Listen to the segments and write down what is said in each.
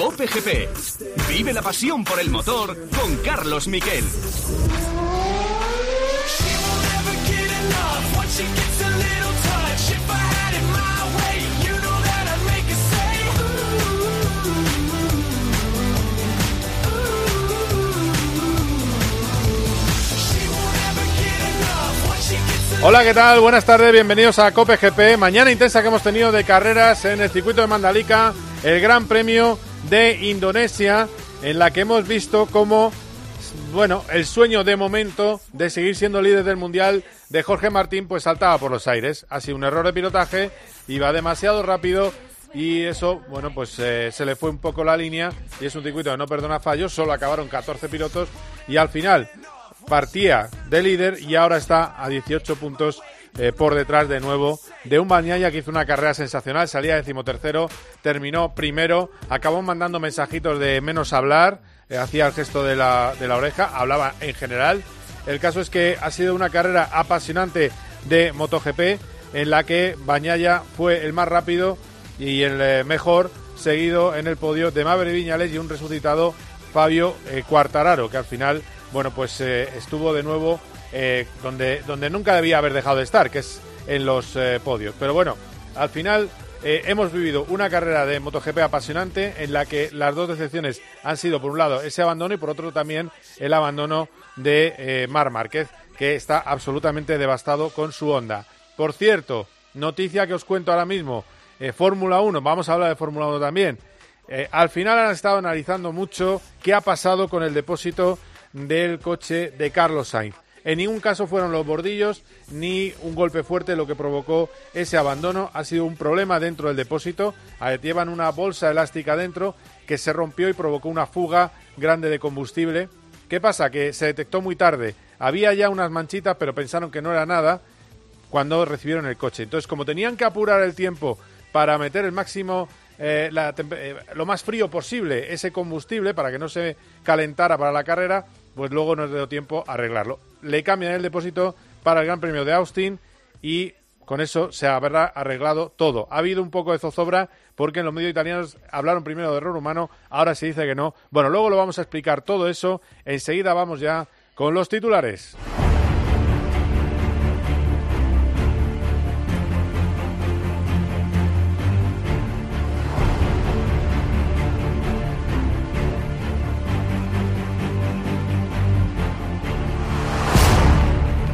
Cope GP. Vive la pasión por el motor con Carlos Miquel. Hola, ¿qué tal? Buenas tardes, bienvenidos a Cope GP. Mañana intensa que hemos tenido de carreras en el circuito de Mandalika, el Gran Premio de Indonesia, en la que hemos visto cómo, bueno, el sueño de momento de seguir siendo líder del Mundial de Jorge Martín, pues saltaba por los aires. Ha sido un error de pilotaje, iba demasiado rápido y eso, bueno, pues eh, se le fue un poco la línea y es un circuito que no perdona fallos, solo acabaron 14 pilotos y al final partía de líder y ahora está a 18 puntos eh, por detrás de nuevo de un Bañaya que hizo una carrera sensacional, salía decimotercero, terminó primero, acabó mandando mensajitos de menos hablar, eh, hacía el gesto de la, de la oreja, hablaba en general. El caso es que ha sido una carrera apasionante de MotoGP en la que Bañaya fue el más rápido y el eh, mejor, seguido en el podio de Maverick Viñales y un resucitado Fabio Cuartararo, que al final bueno, pues eh, estuvo de nuevo eh, donde, donde nunca debía haber dejado de estar, que es en los eh, podios. Pero bueno, al final hemos vivido una carrera de MotoGP apasionante en la que las dos decepciones han sido, por un lado, ese abandono y por otro también el abandono de Mar Márquez, que está absolutamente devastado con su onda. Por cierto, noticia que os cuento ahora mismo, Fórmula 1, vamos a hablar de Fórmula 1 también. al final han estado analizando mucho qué ha pasado con el depósito del coche de Carlos Sainz. En ningún caso fueron los bordillos ni un golpe fuerte lo que provocó ese abandono. Ha sido un problema dentro del depósito. Llevan una bolsa elástica dentro que se rompió y provocó una fuga grande de combustible. ¿Qué pasa? Que se detectó muy tarde. Había ya unas manchitas, pero pensaron que no era nada cuando recibieron el coche. Entonces, como tenían que apurar el tiempo para meter el máximo eh, eh, lo más frío posible ese combustible para que no se calentara para la carrera, pues luego no dio tiempo a arreglarlo. Le cambian el depósito para el Gran Premio de Austin y con eso se habrá arreglado todo. Ha habido un poco de zozobra porque en los medios italianos hablaron primero de error humano, ahora se dice que no. Bueno, luego lo vamos a explicar todo eso. Enseguida vamos ya con los titulares.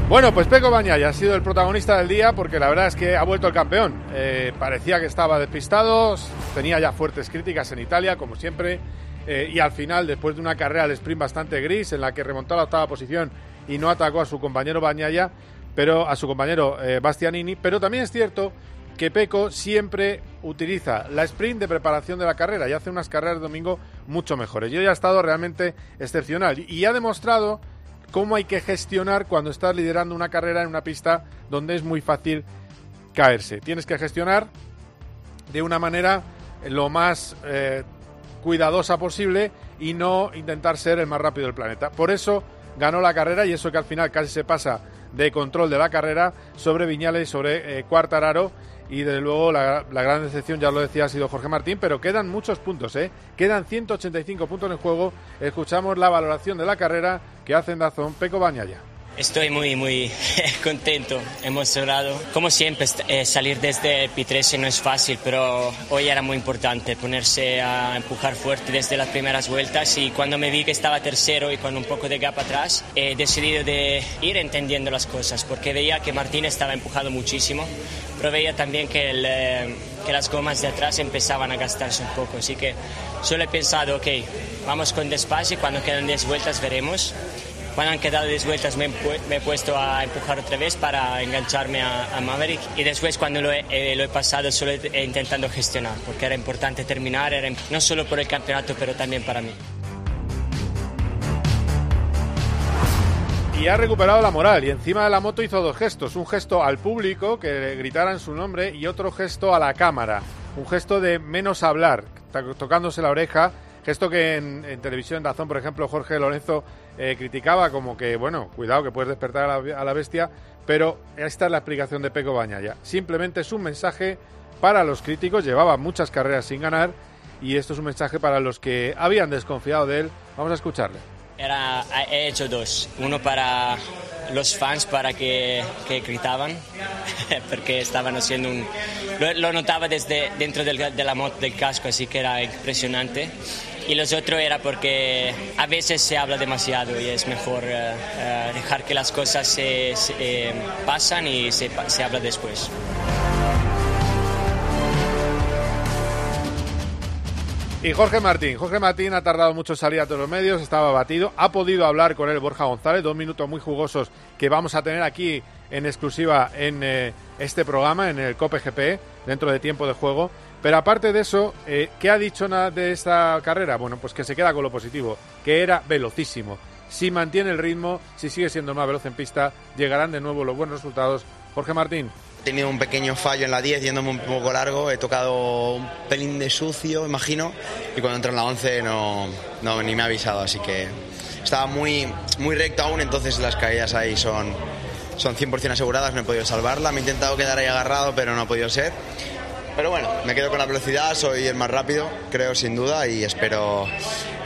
Bueno, pues Peco Bañaya ha sido el protagonista del día porque la verdad es que ha vuelto el campeón. Eh, parecía que estaba despistado, tenía ya fuertes críticas en Italia, como siempre, eh, y al final, después de una carrera al sprint bastante gris, en la que remontó a la octava posición y no atacó a su compañero Bañaya, pero a su compañero eh, Bastianini, pero también es cierto que Peco siempre utiliza la sprint de preparación de la carrera y hace unas carreras de domingo mucho mejores. Y hoy ha estado realmente excepcional y ha demostrado cómo hay que gestionar cuando estás liderando una carrera en una pista donde es muy fácil caerse. Tienes que gestionar de una manera lo más eh, cuidadosa posible y no intentar ser el más rápido del planeta. Por eso ganó la carrera y eso que al final casi se pasa de control de la carrera sobre Viñales y sobre eh, Cuartararo y desde luego la, gran decepción, ya lo decía, ha sido Jorge Martín, pero quedan muchos puntos, ¿eh? Quedan 185 puntos en el juego. Escuchamos la valoración de la carrera que hace en Dazón Peco Bañaya. Estoy muy, muy contento, emocionado. Como siempre, eh, salir desde el P13 no es fácil, pero hoy era muy importante ponerse a empujar fuerte desde las primeras vueltas y cuando me vi que estaba tercero y con un poco de gap atrás, he decidido de ir entendiendo las cosas porque veía que Martín estaba empujando muchísimo, pero veía también que, eh, que las gomas de atrás empezaban a gastarse un poco, así que solo he pensado, ok, vamos con despacio y cuando quedan 10 vueltas veremos cuando han quedado 10 vueltas me, he puesto a empujar otra vez para engancharme a, Maverick y después cuando lo he, eh, pasado solo intentando gestionar porque era importante terminar, era, no solo por el campeonato pero también para mí. Y ha recuperado la moral y encima de la moto hizo dos gestos, un gesto al público que gritaran su nombre y otro gesto a la cámara, un gesto de menos hablar, tocándose la oreja Gesto que en, televisión, en Dazón, por ejemplo, Jorge Lorenzo eh, criticaba como que, bueno, cuidado que puedes despertar a la, bestia, pero esta es la explicación de Peco Bañaya. Simplemente es un mensaje para los críticos, llevaba muchas carreras sin ganar y esto es un mensaje para los que habían desconfiado de él. Vamos a escucharle. Era, he hecho dos. Uno para los fans para que, que gritaban, porque estaban haciendo un... Lo, notaba desde dentro del, de la moto del casco, así que era impresionante. Y los otros era porque a veces se habla demasiado y es mejor eh, eh, dejar que las cosas se, eh, pasan y se, se habla después. Y Jorge Martín. Jorge Martín ha tardado mucho en salir a todos los medios, estaba batido. Ha podido hablar con él Borja González, dos minutos muy jugosos que vamos a tener aquí en exclusiva en eh, este programa, en el COPE GP, dentro de tiempo de juego. Pero aparte de eso, eh, ¿qué ha dicho de esta carrera? Bueno, pues que se queda con lo positivo, que era velocísimo. Si mantiene el ritmo, si sigue siendo más veloz en pista, llegarán de nuevo los buenos resultados. Jorge Martín tenido un pequeño fallo en la 10 yéndome un poco largo, he tocado un pelín de sucio, imagino, y cuando entro en la 11 no, no ni me ha avisado, así que estaba muy, muy recto aún, entonces las caídas ahí son, son 100% aseguradas, no he podido salvarla, me he intentado quedar ahí agarrado, pero no ha podido ser. Pero bueno, me quedo con la velocidad, soy el más rápido, creo sin duda, y espero,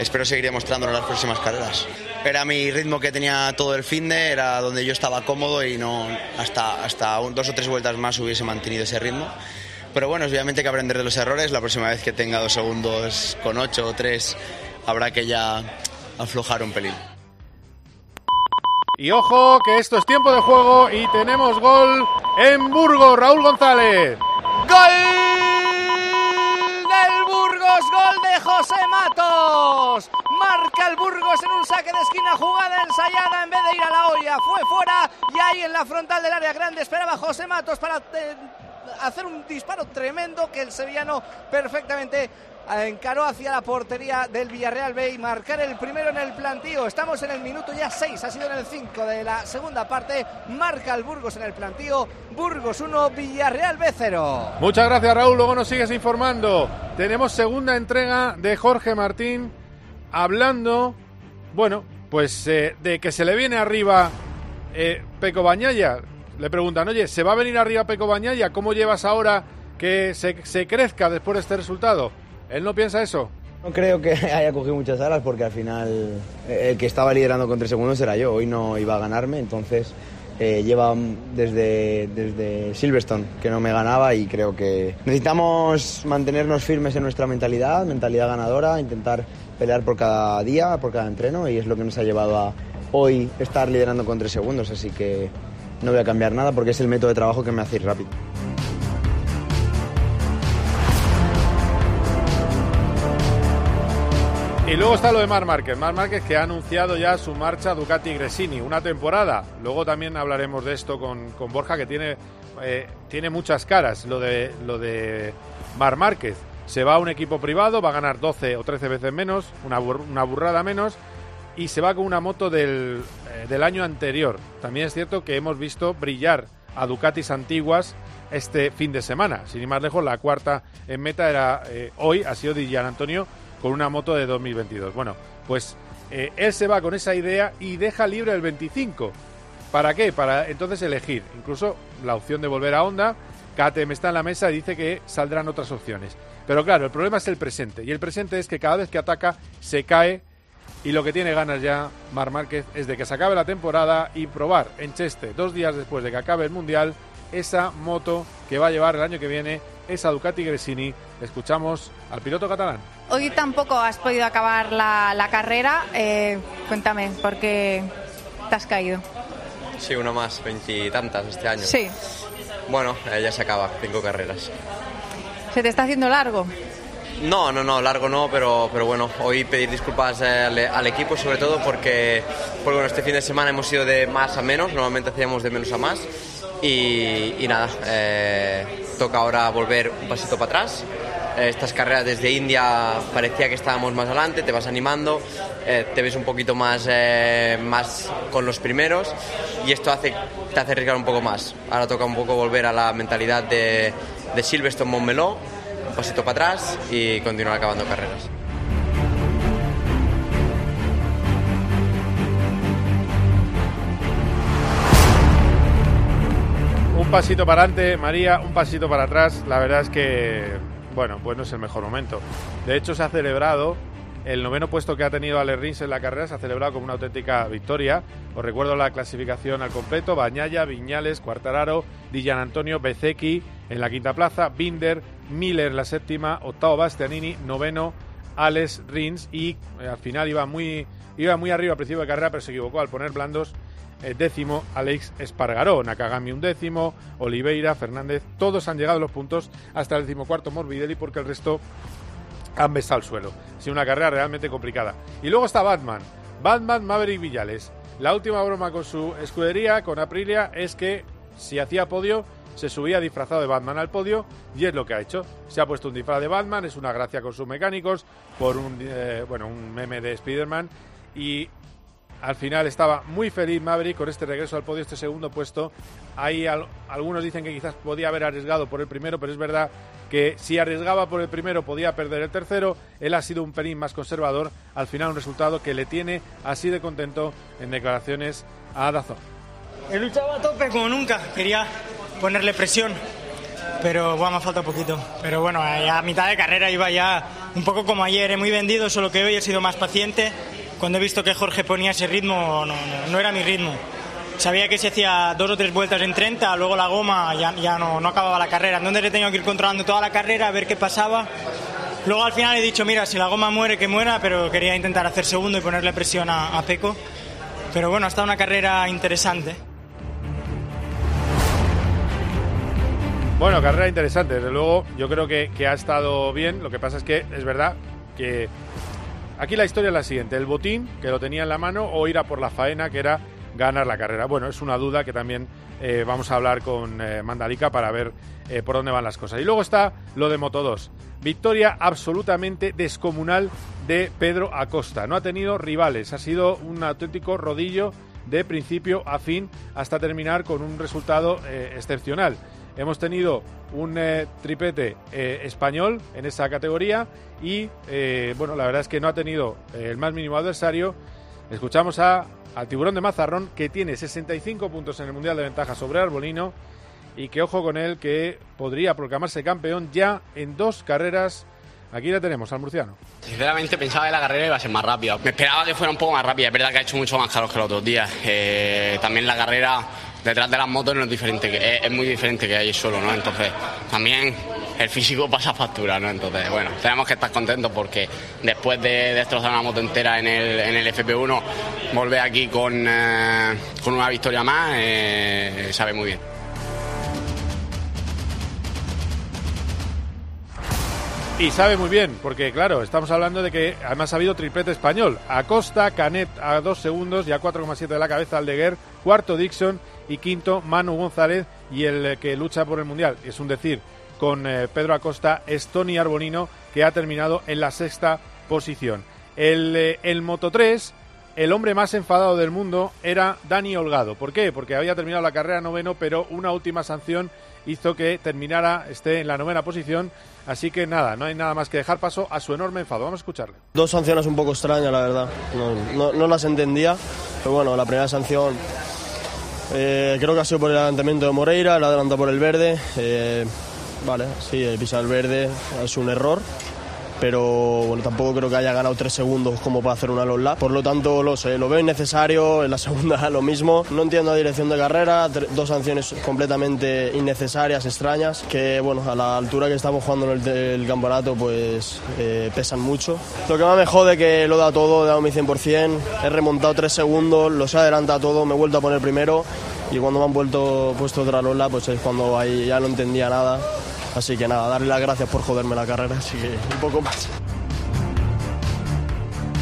espero seguir demostrándolo en las próximas carreras. Era mi ritmo que tenía todo el fin de, era donde yo estaba cómodo y no hasta, hasta dos o tres vueltas más hubiese mantenido ese ritmo. Pero bueno, obviamente hay que aprender de los errores. La próxima vez que tenga dos segundos con ocho o tres, habrá que ya aflojar un pelín. Y ojo, que esto es tiempo de juego y tenemos gol en Burgos. Raúl González. ¡Gol José Matos! Marca el Burgos en un saque de esquina, jugada ensayada en vez de ir a la olla. Fue fuera y ahí en la frontal del área grande esperaba José Matos para eh, hacer un disparo tremendo que el sevillano perfectamente encaró hacia la portería del Villarreal B y marcar el primero en el plantío. Estamos en el minuto ya 6, ha sido en el 5 de la segunda parte. Marca el Burgos en el plantío. Burgos 1, Villarreal B 0. Muchas gracias Raúl, luego nos sigues informando. Tenemos segunda entrega de Jorge Martín hablando, bueno, pues eh, de que se le viene arriba eh, Peco Bañaya. Le preguntan, oye, ¿se va a venir arriba Peco Bañaya? ¿Cómo llevas ahora que se, se crezca después de este resultado? ¿Él no piensa eso? No creo que haya cogido muchas alas porque al final eh, el que estaba liderando con tres segundos era yo. Hoy no iba a ganarme, entonces eh, lleva desde, desde Silverstone que no me ganaba y creo que necesitamos mantenernos firmes en nuestra mentalidad, mentalidad ganadora, intentar pelear por cada día, por cada entreno y es lo que nos ha llevado a hoy estar liderando con tres segundos. Así que no voy a cambiar nada porque es el método de trabajo que me hace ir rápido. Y luego está lo de Mar Márquez. Mar Márquez que ha anunciado ya su marcha Ducati Gresini, una temporada. Luego también hablaremos de esto con, Borja, que tiene, eh, tiene muchas caras. Lo de, lo de Mar Márquez. Se va a un equipo privado, va a ganar 12 o 13 veces menos, una, una burrada menos, y se va con una moto del, eh, del año anterior. También es cierto que hemos visto brillar a Ducatis antiguas este fin de semana. Sin ir más lejos, la cuarta en meta era eh, hoy, ha sido Di Antonio con una moto de 2022. Bueno, pues eh, él se va con esa idea y deja libre el 25. ¿Para qué? Para entonces elegir. Incluso la opción de volver a Honda. KTM está en la mesa y dice que saldrán otras opciones. Pero claro, el problema es el presente. Y el presente es que cada vez que ataca se cae. Y lo que tiene ganas ya Mar Márquez es de que se acabe la temporada y probar en Cheste, dos días después de que acabe el Mundial, esa moto que va a llevar el año que viene esa Ducati Gresini. Escuchamos al piloto catalán. Hoy tampoco has podido acabar la, carrera. Eh, cuéntame, ¿por qué te has caído? Sí, uno más, veintitantas este año. Sí. Bueno, eh, ya se acaba, cinco carreras. ¿Se te está haciendo largo? No, no, no, largo no, pero, pero bueno, hoy pedir disculpas eh, al, equipo sobre todo porque, porque bueno, este fin de semana hemos ido de más a menos, normalmente hacíamos de menos a más y, nada, eh, toca ahora volver un pasito para atrás. Eh, estas carreras desde India parecía que estábamos más adelante, te vas animando, eh, te ves un poquito más, más con los primeros y esto hace, te hace arriesgar un poco más. Ahora toca un poco volver a la mentalidad de, de Silverstone un pasito para atrás y continuar acabando carreras. Un pasito para adelante, María, un pasito para atrás. La verdad es que bueno, pues no es el mejor momento. De hecho, se ha celebrado el noveno puesto que ha tenido Ale Rins en la carrera, se ha celebrado como una auténtica victoria. Os recuerdo la clasificación al completo, Bañaya, Viñales, Cuartararo, Dillan Antonio, Bezeki en la quinta plaza, Binder, Miller la séptima, octavo Bastianini, noveno Alex Rins y eh, al final iba muy, iba muy arriba al principio de carrera, pero se equivocó al poner blandos eh, décimo Alex Espargaró, Nakagami un décimo, Oliveira, Fernández, todos han llegado a los puntos hasta el decimocuarto Morbidelli porque el resto han besado el suelo. Ha sido una carrera realmente complicada. Y luego está Batman, Batman Maverick Villales. La última broma con su escudería, con Aprilia, es que si hacía podio, se subía disfrazado de Batman al podio y es lo que ha hecho. Se ha puesto un disfraz de Batman, es una gracia con sus mecánicos, por un, eh, bueno, un meme de Spider-Man y al final estaba muy feliz Maverick con este regreso al podio, este segundo puesto. Ahí algunos dicen que quizás podía haber arriesgado por el primero, pero es verdad que si arriesgaba por el primero podía perder el tercero. Él ha sido un pelín más conservador. Al final un resultado que le tiene así de contento en declaraciones a Dazón. He luchado a tope como nunca. Quería ponerle presión, pero bueno, me falta poquito. Pero bueno, a mitad de carrera iba ya un poco como ayer, muy vendido, solo que hoy he sido más paciente cuando he visto que Jorge ponía ese ritmo, no, no, era mi ritmo. Sabía que si hacía dos o tres vueltas en 30, luego la goma ya, ya no, no acababa la carrera. Entonces he tenido que ir controlando toda la carrera, a ver qué pasaba. Luego al final he dicho, mira, si la goma muere, que muera, pero quería intentar hacer segundo y ponerle presión a, a Peco. Pero bueno, ha estado una carrera interesante. Bueno, carrera interesante, desde luego. Yo creo que, que, ha estado bien. Lo que pasa es que es verdad que Aquí la historia es la siguiente, el botín, que lo tenía en la mano, o ir a por la faena, que era ganar la carrera. Bueno, es una duda que también eh, vamos a hablar con eh, Mandalika para ver eh, por dónde van las cosas. Y luego está lo de Moto 2. Victoria absolutamente descomunal de Pedro Acosta. No ha tenido rivales, ha sido un auténtico rodillo de principio a fin hasta terminar con un resultado excepcional. Hemos tenido un eh, tripete eh, español en esa categoría y, eh, bueno, la verdad es que no ha tenido el más mínimo adversario. Escuchamos a, al tiburón de Mazarrón, que tiene 65 puntos en el Mundial de Ventaja sobre Arbolino y que, ojo con él, que podría proclamarse campeón ya en dos carreras Aquí la tenemos, al murciano. Sinceramente pensaba que la carrera iba a ser más rápida. Me esperaba que fuera un poco más rápida. Es verdad que ha hecho mucho más calor que los otros días. también la carrera detrás de las motos no es diferente, que es, muy diferente que ahí solo, ¿no? Entonces, también el físico pasa factura, ¿no? Entonces, bueno, tenemos que estar contentos porque después de destrozar una moto entera en el, en el FP1, volver aquí con, eh, con una victoria más, eh, sabe muy bien. Y sabe muy bien, porque claro, estamos hablando de que además ha habido triplete español. Acosta, Canet a dos segundos y a 4,7 de la cabeza Aldeguer, cuarto Dixon y quinto Manu González y el que lucha por el Mundial, es un decir, con eh, Pedro Acosta, es Tony Arbolino, que ha terminado en la sexta posición. El, eh, el Moto 3, el hombre más enfadado del mundo era Dani Holgado. ¿Por qué? Porque había terminado la carrera noveno, pero una última sanción hizo que terminara, esté en la novena posición. Así que nada, no hay nada más que dejar paso a su enorme enfado. Vamos a escucharle. Dos sanciones un poco extrañas, la verdad. No, no las entendía, pero bueno, la primera sanción eh, creo que ha sido por el adelantamiento de Moreira, el adelanta por el verde. Eh, vale, sí, pisar el verde es un error pero bueno, tampoco creo que haya ganado tres segundos como para hacer una long lap. Por lo tanto, lo sé, lo veo innecesario. En la segunda lo mismo. No entiendo la dirección de carrera, dos sanciones completamente innecesarias, extrañas, que bueno, a la altura que estamos jugando en el, campeonato, pues eh, pesan mucho. Lo que más me jode que lo da todo, he dado mi 100%, he remontado tres segundos, los he adelantado todo, me he vuelto a poner primero y cuando me han vuelto puesto otra Lola, pues es cuando ahí ya no entendía nada Así que nada, darle las gracias por joderme la carrera, así que un poco más.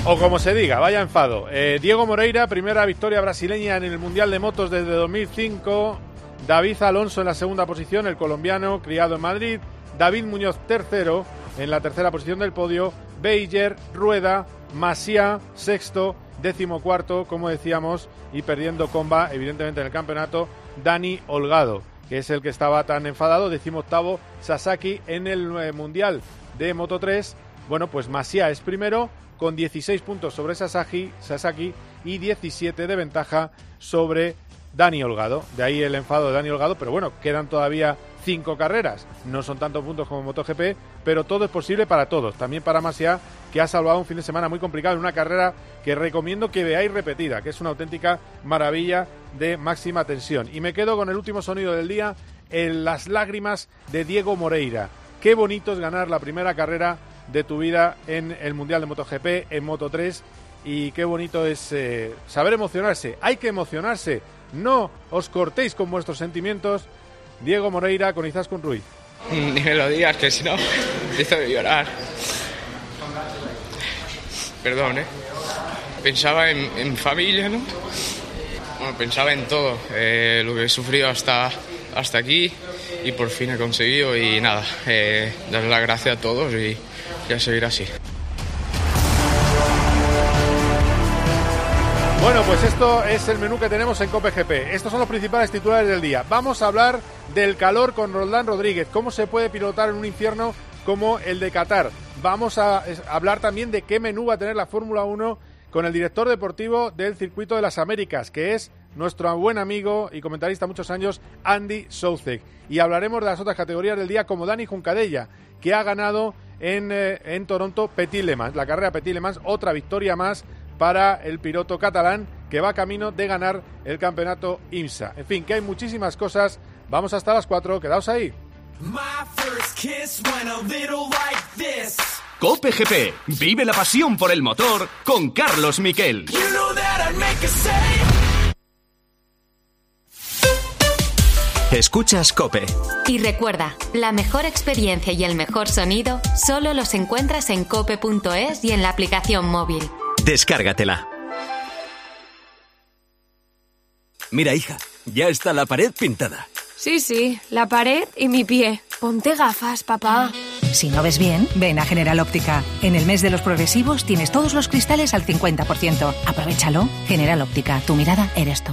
O como se diga, vaya enfado. Eh, Diego Moreira, primera victoria brasileña en el Mundial de Motos desde 2005. David Alonso en la segunda posición, el colombiano, criado en Madrid. David Muñoz tercero en la tercera posición del podio. Beiger, Rueda, Masia, sexto, décimo cuarto, como decíamos, y perdiendo comba, evidentemente, en el campeonato, Dani Holgado que es el que estaba tan enfadado, octavo Sasaki en el eh, Mundial de Moto 3. Bueno, pues Masia es primero con 16 puntos sobre Sasaki, Sasaki y 17 de ventaja sobre Dani Holgado. De ahí el enfado de Dani Holgado, pero bueno, quedan todavía cinco carreras. No son tantos puntos como MotoGP, pero todo es posible para todos. También para Masia, que ha salvado un fin de semana muy complicado en una carrera que recomiendo que veáis repetida, que es una auténtica maravilla de máxima tensión. Y me quedo con el último sonido del día, en las lágrimas de Diego Moreira. Qué bonito es ganar la primera carrera de tu vida en el Mundial de MotoGP, en Moto 3 y qué bonito es eh, saber emocionarse. Hay que emocionarse. No os cortéis con vuestros sentimientos. Diego Moreira con Izaskun Ruiz. Ni me lo digas, que si no empiezo a llorar. Perdón, ¿eh? Pensaba en, en mi familia, ¿no? Bueno, pensaba en todo, eh, lo que he sufrido hasta, hasta aquí y por fin he conseguido y nada, eh, darle las gracias a todos y, y a seguir así. Bueno, pues esto es el menú que tenemos en Cope GP. Estos son los principales titulares del día. Vamos a hablar del calor con Roldán Rodríguez. ¿Cómo se puede pilotar en un infierno como el de Qatar? Vamos a hablar también de qué menú va a tener la Fórmula 1 con el director deportivo del Circuito de las Américas, que es nuestro buen amigo y comentarista muchos años, Andy Soucek. Y hablaremos de las otras categorías del día, como Dani Juncadella, que ha ganado en, eh, en Toronto Petit Le Mans, la carrera Petit Le Mans, otra victoria más para el piloto catalán que va camino de ganar el campeonato IMSA. En fin, que hay muchísimas cosas. Vamos hasta las 4, quedaos ahí. Cope GP. Vive la pasión por el motor con Carlos Miquel. Escuchas Cope. Y recuerda, la mejor experiencia y el mejor sonido solo los encuentras en cope.es y en la aplicación móvil. Descárgatela. Mira, hija, ya está la pared pintada. Sí, sí, la pared y mi pie. Ponte gafas, papá. Si no ves bien, ven a General Óptica. En el mes de los progresivos tienes todos los cristales al 50%. Aprovechalo. General Óptica, tu mirada eres tú.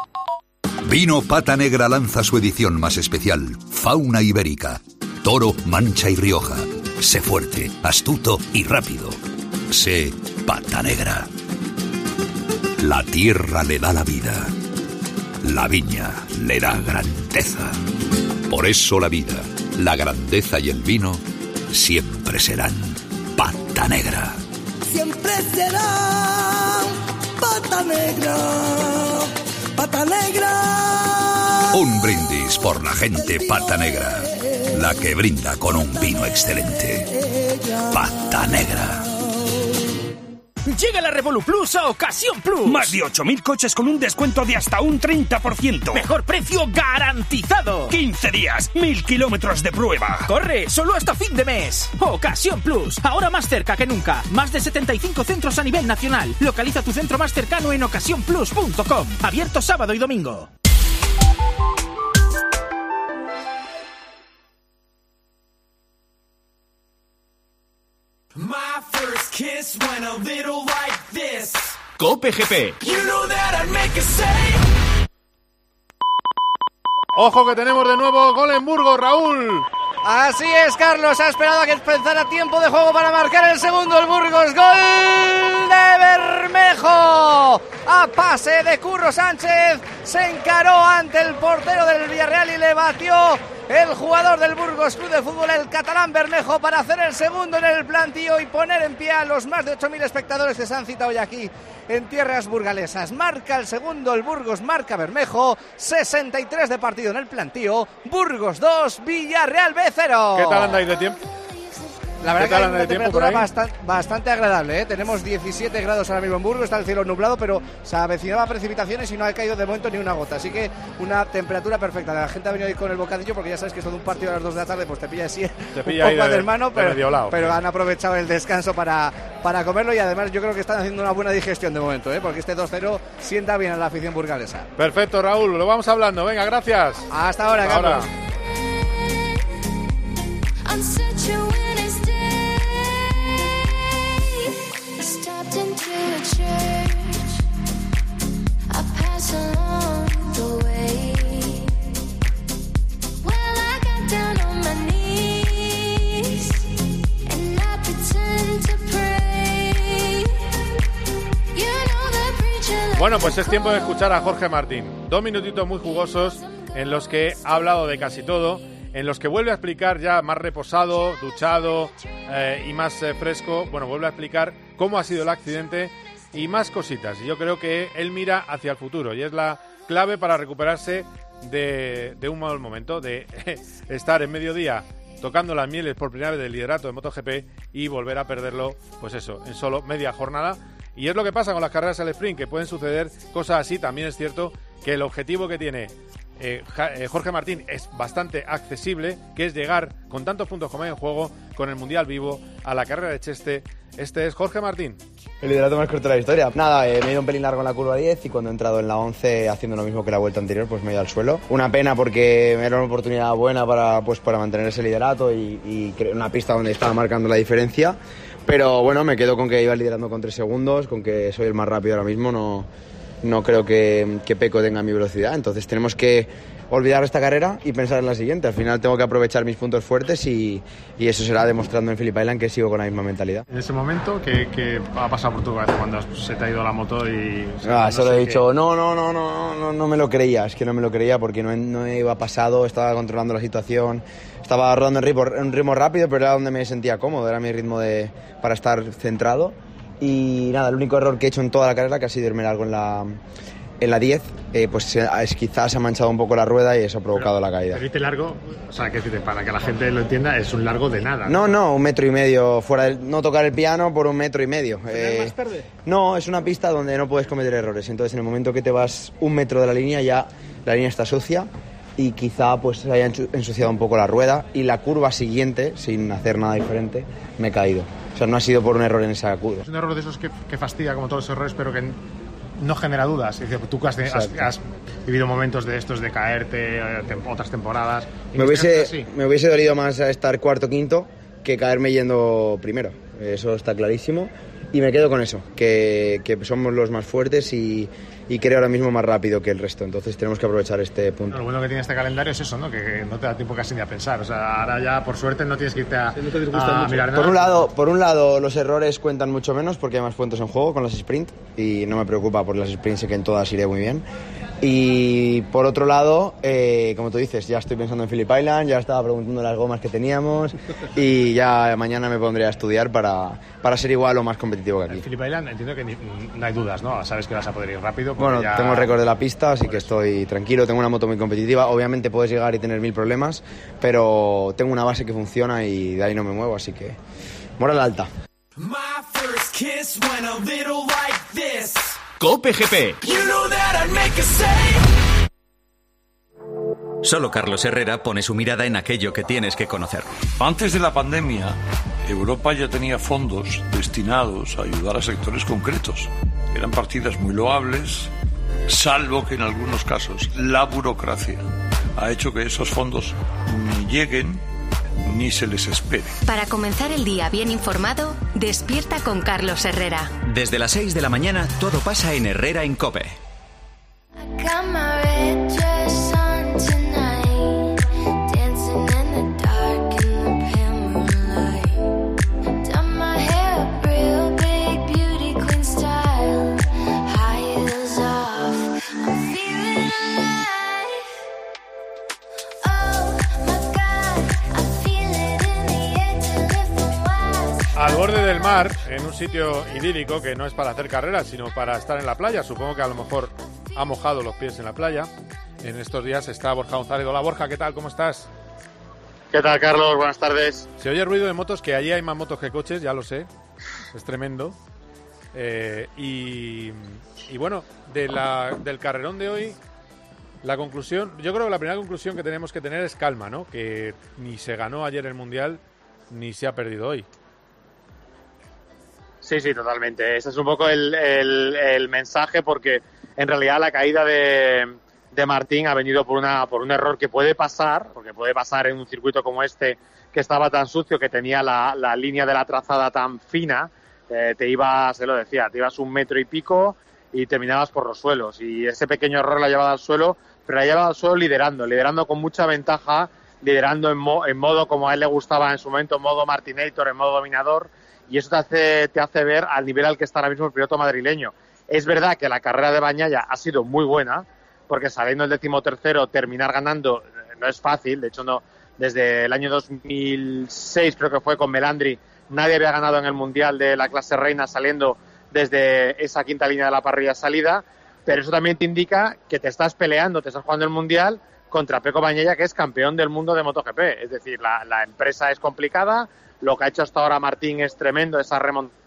Vino Pata Negra lanza su edición más especial, Fauna Ibérica. Toro, Mancha y Rioja. Sé fuerte, astuto y rápido. Sé Pata Negra. La tierra le da la vida. La viña le da grandeza. Por eso la vida, la grandeza y el vino siempre serán Pata Negra. Siempre será pata negra, pata negra. Un brindis por la gente Pata Negra. La que brinda con un vino excelente. Pata Negra. Llega la Revolu Plus a Ocasión Plus. Más de 8.000 coches con un descuento de hasta un 30%. Mejor precio garantizado. 15 días, 1.000 kilómetros de prueba. Corre, solo hasta fin de mes. Ocasión Plus, ahora más cerca que nunca. Más de 75 centros a nivel nacional. Localiza tu centro más cercano en ocasiónplus.com. Abierto sábado y domingo. Kiss went a little like this. Cope GP. You know that I'd make a say. Ojo que tenemos de nuevo gol en Burgos, Raúl. Así es, Carlos. Ha esperado a que empezara tiempo de juego para marcar el segundo. El Burgos. Gol de Bermejo. A pase de Curro Sánchez. Se encaró ante el portero del Villarreal y le batió el jugador del Burgos Club de Fútbol, el catalán Bermejo, para hacer el segundo en el plantío y poner en pie a los más de 8.000 espectadores que se han citado hoy aquí en tierras burgalesas. Marca el segundo el Burgos, marca Bermejo. 63 de partido en el plantío. Burgos 2, Villarreal B 0. ¿Qué tal andáis de tiempo? La verdad ¿Qué que hay una temperatura ahí? bastan- bastante agradable. ¿eh? Tenemos 17 grados ahora mismo en Burgos, está el cielo nublado, pero se avecinaba precipitaciones y no ha caído de momento ni una gota. Así que una temperatura perfecta. La gente ha venido ahí con el bocadillo porque ya sabes que esto de un partido a las 2 de la tarde pues te pilla así Te pilla poco de- de mano, pero, han aprovechado el descanso para, para comerlo y además yo creo que están haciendo una buena digestión de momento, ¿eh? porque este 2-0 sienta bien a la afición burgalesa. Perfecto, Raúl, lo vamos hablando. Venga, gracias. Hasta ahora, Hasta ahora. Carlos. On Bueno, pues es tiempo de escuchar a Jorge Martín. Dos minutitos muy jugosos en los que ha hablado de casi todo, en los que vuelve a explicar ya más reposado, duchado eh, y más eh, fresco. Bueno, vuelve a explicar cómo ha sido el accidente y más cositas. Y yo creo que él mira hacia el futuro y es la clave para recuperarse de, de un mal momento, de estar en mediodía tocando las mieles por primera vez del liderato de MotoGP y volver a perderlo, pues eso, en solo media jornada. Y es lo que pasa con las carreras al sprint, que pueden suceder cosas así. También es cierto que el objetivo que tiene eh, eh, Jorge Martín es bastante accesible, que es llegar con tantos puntos como hay en juego, con el Mundial vivo, a la carrera de Cheste. Este es Jorge Martín. El liderato más corto de la historia. Nada, eh, me he ido un pelín largo en la curva 10 y cuando he entrado en la 11 haciendo lo mismo que la vuelta anterior, pues me he ido al suelo. Una pena porque era una oportunidad buena para, pues, para mantener ese liderato y, y una pista donde estaba marcando la diferencia. Pero bueno, me quedo con que iba liderando con 3 segundos, con que soy el más rápido ahora mismo. No, no creo que, que Peco tenga mi velocidad. Entonces tenemos que olvidar esta carrera y pensar en la siguiente. Al final tengo que aprovechar mis puntos fuertes y, y eso será demostrando en Phillip Island que sigo con la misma mentalidad. En ese momento, ¿qué, qué ha pasado por tu cabeza cuando se te ha ido la moto y... o sea, Ah, no solo he qué- dicho, no, no, no, no, no, no me lo creía, es que no me lo creía porque no, no iba pasado, estaba controlando la situación, estaba rodando en ritmo, en ritmo rápido, pero era donde me sentía cómodo, era mi ritmo de, para estar centrado. Y nada, el único error que he hecho en toda la carrera, que ha sido irme algo en la, en la 10, eh, pues es, quizás se ha manchado un poco la rueda y eso ha provocado la caída. Irte largo, o sea, que para que la gente lo entienda, es un largo de nada. No, no, un metro y medio fuera del, no tocar el piano por un metro y medio. Eh, más tarde? no, es una pista donde no puedes cometer errores. Entonces, en el momento que te vas un metro de la línea, ya la línea está sucia y quizá pues se haya ensuciado un poco la rueda y la curva siguiente, sin hacer nada diferente, me he caído. O sea, no ha sido por un error en esa curva. Es un error de esos que, que fastidia, como todos los errores, pero que no genera dudas. Es decir, tú has, has- Exacto. has vivido momentos de estos de caerte, eh, otras temporadas. Me hubiese, me hubiese dolido más estar cuarto quinto que caerme yendo primero. Eso está clarísimo. Y me quedo con eso, que, que somos los más fuertes y, y creo ahora mismo más rápido que el resto. Entonces tenemos que aprovechar este punto. Lo bueno que tiene este calendario es eso, ¿no? Que no te da tiempo casi ni a pensar. O sea, ahora ya, por suerte, no tienes que irte a, a mirar Por nada. un, lado, por un lado, los errores cuentan mucho menos porque hay más puntos en juego con las sprint y no me preocupa por las sprint, sé que en todas iré muy bien. Y por otro lado, eh, como tú dices, ya estoy pensando en Phillip Island, ya estaba preguntando las gomas que teníamos y ya mañana me pondré a estudiar para, para ser igual o más competitivo que aquí. Phillip Island, entiendo que ni- no hay dudas, ¿no? Sabes que vas a poder ir rápido. Bueno, ya- tengo el récord de la pista, así que estoy tranquilo, tengo una moto muy competitiva. Obviamente puedes llegar y tener mil problemas, pero tengo una base que funciona y de ahí no me muevo, así que moral alta. My first kiss went a little like this. Cope GP. Solo Carlos Herrera pone su mirada en aquello que tienes que conocer. Antes de la pandemia, Europa ya tenía fondos destinados a ayudar a sectores concretos. Eran partidas muy loables, salvo que en algunos casos la burocracia ha hecho que esos fondos ni lleguen ni se les espere. Para comenzar el día bien informado, despierta con Carlos Herrera. Desde las 6 de la mañana todo pasa en Herrera en Cope. Got my red dress mar, en un sitio idílico que no es para hacer carreras, sino para estar en la playa. Supongo que a lo mejor ha mojado los pies en la playa. En estos días está Borja González. Hola Borja, ¿qué tal? ¿Cómo estás? ¿Qué tal, Carlos? Buenas tardes. Se oye ruido de motos, que allí hay más motos que coches, ya lo sé. Es tremendo. Eh, y, y bueno, de la- del carrerón de hoy, la conclusión, yo creo que la primera conclusión que tenemos que tener es calma, ¿no? Que ni se ganó ayer el Mundial, ni se ha perdido hoy. Sí, sí, totalmente. Ese es un poco el, el- mensaje porque en realidad la caída de, de Martín ha venido por, una, por un error que puede pasar, porque puede pasar en un circuito como este que estaba tan sucio, que tenía la, la línea de la trazada tan fina, eh, te ibas, se lo decía, te ibas un metro y pico y terminabas por los suelos. Y ese pequeño error la ha llevado al suelo, pero la ha llevado al suelo liderando, liderando con mucha ventaja, liderando en, mo- en modo como a él le gustaba en su momento, en modo Martinator, en modo dominador, y eso te hace, te hace ver al nivel al que está ahora mismo el piloto madrileño. Es verdad que la carrera de Bañaya ha sido muy buena, porque saliendo el decimotercero, terminar ganando eh, no es fácil. De hecho, no desde el año 2006, creo que fue con Melandri, nadie había ganado en el Mundial de la clase reina saliendo desde esa quinta línea de la parrilla salida. Pero eso también te indica que te estás peleando, te estás jugando el Mundial contra Peco Bañaya, que es campeón del mundo de MotoGP. Es decir, la, la empresa es complicada, lo que ha hecho hasta ahora Martín es tremendo, esa remontada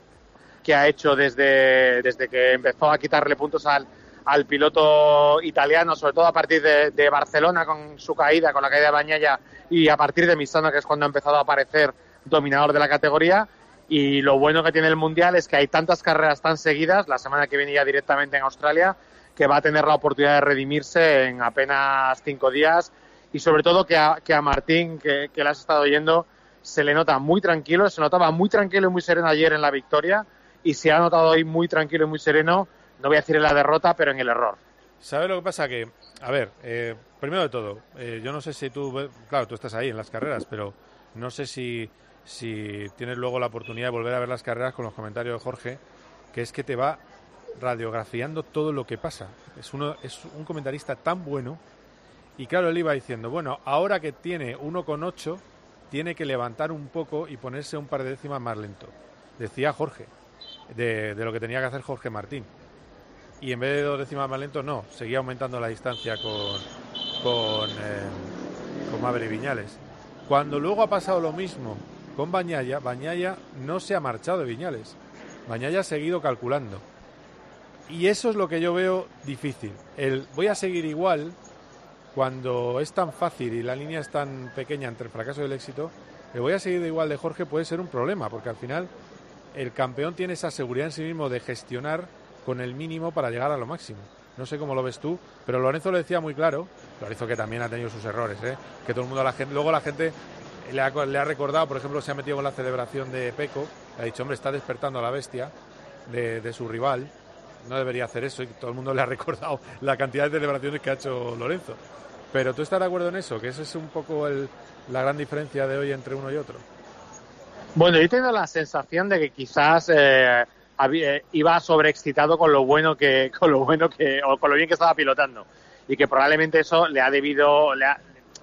que ha hecho desde, desde que empezó a quitarle puntos al, al piloto italiano, sobre todo a partir de, de Barcelona con su caída, con la caída de Bañaya, y a partir de Misano, que es cuando ha empezado a aparecer dominador de la categoría. Y lo bueno que tiene el Mundial es que hay tantas carreras tan seguidas, la semana que viene ya directamente en Australia, que va a tener la oportunidad de redimirse en apenas cinco días. Y sobre todo que a, que a Martín, que, que le has estado oyendo, se le nota muy tranquilo, se notaba muy tranquilo y muy sereno ayer en la victoria y se ha notado hoy muy tranquilo y muy sereno, no voy a decir en la derrota, pero en el error. ¿Sabes lo que pasa? Que, a ver, eh, primero de todo, eh, yo no sé si tú, claro, tú estás ahí en las carreras, pero no sé si, si tienes luego la oportunidad de volver a ver las carreras con los comentarios de Jorge, que es que te va radiografiando todo lo que pasa. Es, uno, es un comentarista tan bueno y claro, él iba diciendo, bueno, ahora que tiene 1,8, tiene que levantar un poco y ponerse un par de décimas más lento. Decía Jorge, de, lo que tenía que hacer Jorge Martín. Y en vez de dos décimas más lento, no, seguía aumentando la distancia con, con, eh, Viñales. Cuando luego ha pasado lo mismo con Bañaya, Bañaya no se ha marchado de Viñales. Bañaya ha seguido calculando. Y eso es lo que yo veo difícil. El voy a seguir igual cuando es tan fácil y la línea es tan pequeña entre el fracaso y el éxito, el voy a seguir de igual de Jorge puede ser un problema, porque al final el campeón tiene esa seguridad en sí mismo de gestionar con el mínimo para llegar a lo máximo. No sé cómo lo ves tú, pero Lorenzo lo decía muy claro. Lorenzo que también ha tenido sus errores, ¿eh? que todo el mundo, la gente, luego la gente le ha, le recordado, por ejemplo, se ha metido con la celebración de Peco, le ha dicho, hombre, está despertando a la bestia de su rival, no debería hacer eso, y todo el mundo le ha recordado la cantidad de celebraciones que ha hecho Lorenzo. Pero tú estás de acuerdo en eso, que esa es un poco el- la gran diferencia de hoy entre uno y otro. Bueno, yo tengo la sensación de que quizás eh, eh, iba sobreexcitado con lo bueno que, con lo bueno que, o con lo bien que estaba pilotando. Y que probablemente eso le ha debido, le ha-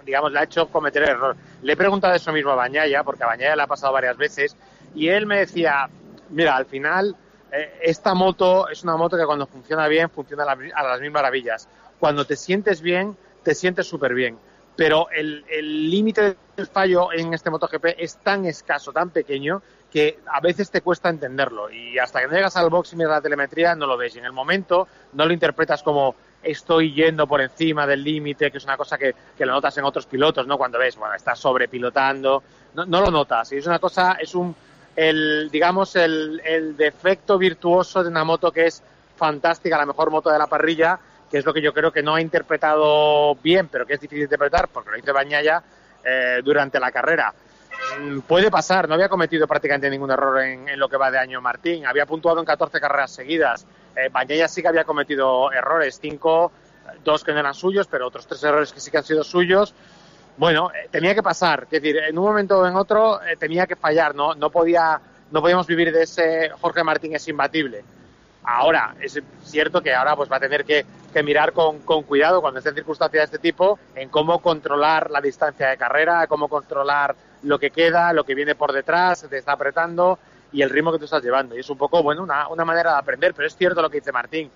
digamos, le ha hecho cometer error. Le he preguntado eso mismo a Bañaya, porque a Bañaya le ha pasado varias veces, y él me decía, mira, al final, eh, esta moto es una moto que cuando funciona bien, funciona a, la- a las mil maravillas. Cuando te sientes bien, te sientes súper bien. Pero el el límite del fallo en este MotoGP es tan escaso, tan pequeño, que a veces te cuesta entenderlo. Y hasta que no llegas al box y miras la telemetría, no lo ves. Y en el momento no lo interpretas como estoy yendo por encima del límite, que es una cosa que, que lo notas en otros pilotos, ¿no? Cuando ves, bueno, estás sobrepilotando, no, no lo notas. Y es una cosa, es un, el, digamos, el, el defecto virtuoso de una moto que es fantástica, la mejor moto de la parrilla, que es lo que yo creo que no ha interpretado bien, pero que es difícil de interpretar, porque lo hizo Bañaya eh, durante la carrera. Mm, Puede pasar, no había cometido prácticamente ningún error en, lo que va de año Martín. Había puntuado en 14 carreras seguidas. Eh, Bañaya sí que había cometido errores, cinco, dos que no eran suyos, pero otros tres errores que sí que han sido suyos. Bueno, eh, tenía que pasar. Es decir, en un momento o en otro eh, tenía que fallar. No, no, podía, no podíamos vivir de ese Jorge Martín es imbatible. Ahora, es cierto que ahora pues va a tener que, que mirar con, con cuidado cuando esté en circunstancias de este tipo en cómo controlar la distancia de carrera, cómo controlar lo que queda, lo que viene por detrás, te está apretando y el ritmo que tú estás llevando. Y es un poco, bueno, una, una manera de aprender, pero es cierto lo que dice Martín.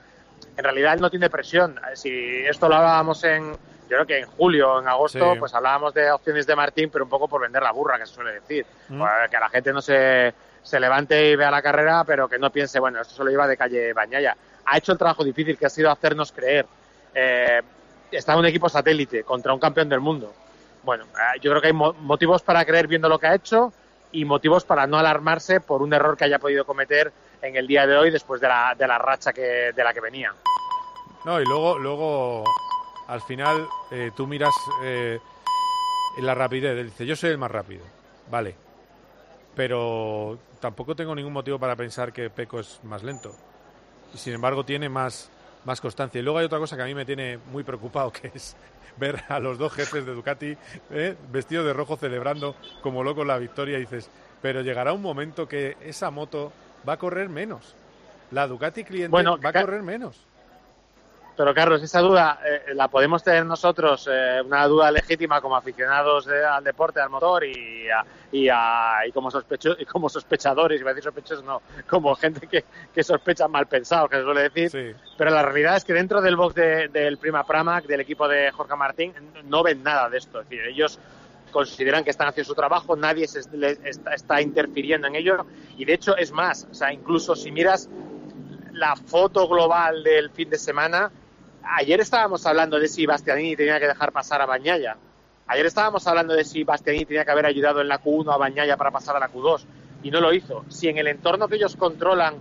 En realidad él no tiene presión. Si esto lo hablábamos en, yo creo que en julio o en agosto, Sí. pues hablábamos de opciones de Martín, pero un poco por vender la burra, que se suele decir. Mm. Pues, que la gente no se, se levante y vea la carrera, pero que no piense, bueno, esto solo iba de calle Bañaya. Ha hecho el trabajo difícil que ha sido hacernos creer. Eh, está en un equipo satélite contra un campeón del mundo. Bueno, eh, yo creo que hay mo- motivos para creer viendo lo que ha hecho y motivos para no alarmarse por un error que haya podido cometer en el día de hoy después de la, de la racha que, de la que venía. No, y luego, luego al final eh, tú miras eh, la rapidez. Dice, yo soy el más rápido. Vale. Pero tampoco tengo ningún motivo para pensar que Peco es más lento. Y sin embargo tiene más, más constancia. Y luego hay otra cosa que a mí me tiene muy preocupado, que es ver a los dos jefes de Ducati eh, vestidos de rojo celebrando como locos la victoria. Dices, pero llegará un momento que esa moto va a correr menos. la Ducati cliente Bueno, va a correr menos. Pero Carlos, esa duda eh, la podemos tener nosotros, eh, una duda legítima como aficionados de- al deporte, al motor y, a- y, a- y como sospecho, y como sospechadores, iba a decir sospechosos, no, como gente que, que sospecha mal pensado, que se suele decir. Pero la realidad es que dentro del box de- del Prima Pramac, del equipo de Jorge Martín, no ven nada de esto. Es decir, ellos consideran que están haciendo su trabajo, nadie se, está, está interfiriendo en ello. Y de hecho, es más, o sea, incluso si miras la foto global del fin de semana, ayer estábamos hablando de si Bastianini tenía que dejar pasar a Bañaya. Ayer estábamos hablando de si Bastianini tenía que haber ayudado en la Q1 a Bañaya para pasar a la Q2 y no lo hizo. Si en el entorno que ellos controlan,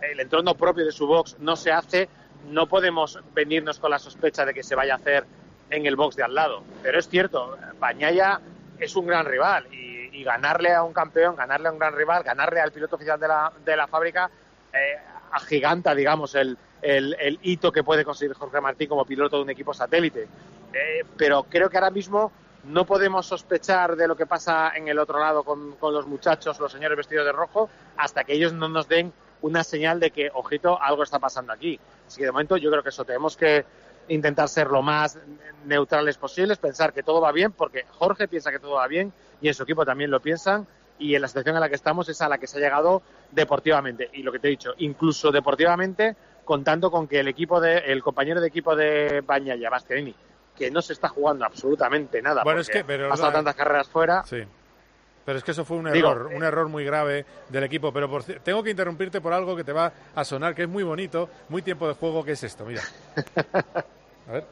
el entorno propio de su box, no se hace, no podemos venirnos con la sospecha de que se vaya a hacer en el box de al lado. Pero es cierto, Bañaya es un gran rival y, ganarle a un campeón, ganarle a un gran rival, ganarle al piloto oficial de la, de la fábrica, eh, agiganta, digamos, el, el, el hito que puede conseguir Jorge Martín como piloto de un equipo satélite. Eh, pero creo que ahora mismo no podemos sospechar de lo que pasa en el otro lado con, con los muchachos, los señores vestidos de rojo, hasta que ellos no nos den una señal de que, ojito, algo está pasando aquí. Así que de momento yo creo que eso tenemos que intentar ser lo más neutrales posibles, pensar que todo va bien, porque Jorge piensa que todo va bien y en su equipo también lo piensan y en la situación en la que estamos es a la que se ha llegado deportivamente. Y lo que te he dicho, incluso deportivamente, contando con que el equipo de, el compañero de equipo de Bañaya, Bastianini, que no se está jugando absolutamente nada, Bueno, es porque que, pero ha estado la- tantas carreras fuera. Sí. Pero es que eso fue un Digo, error, un error muy grave del equipo. Pero por tengo que interrumpirte por algo que te va a sonar, que es muy bonito, muy tiempo de juego, que es esto, mira. A ver.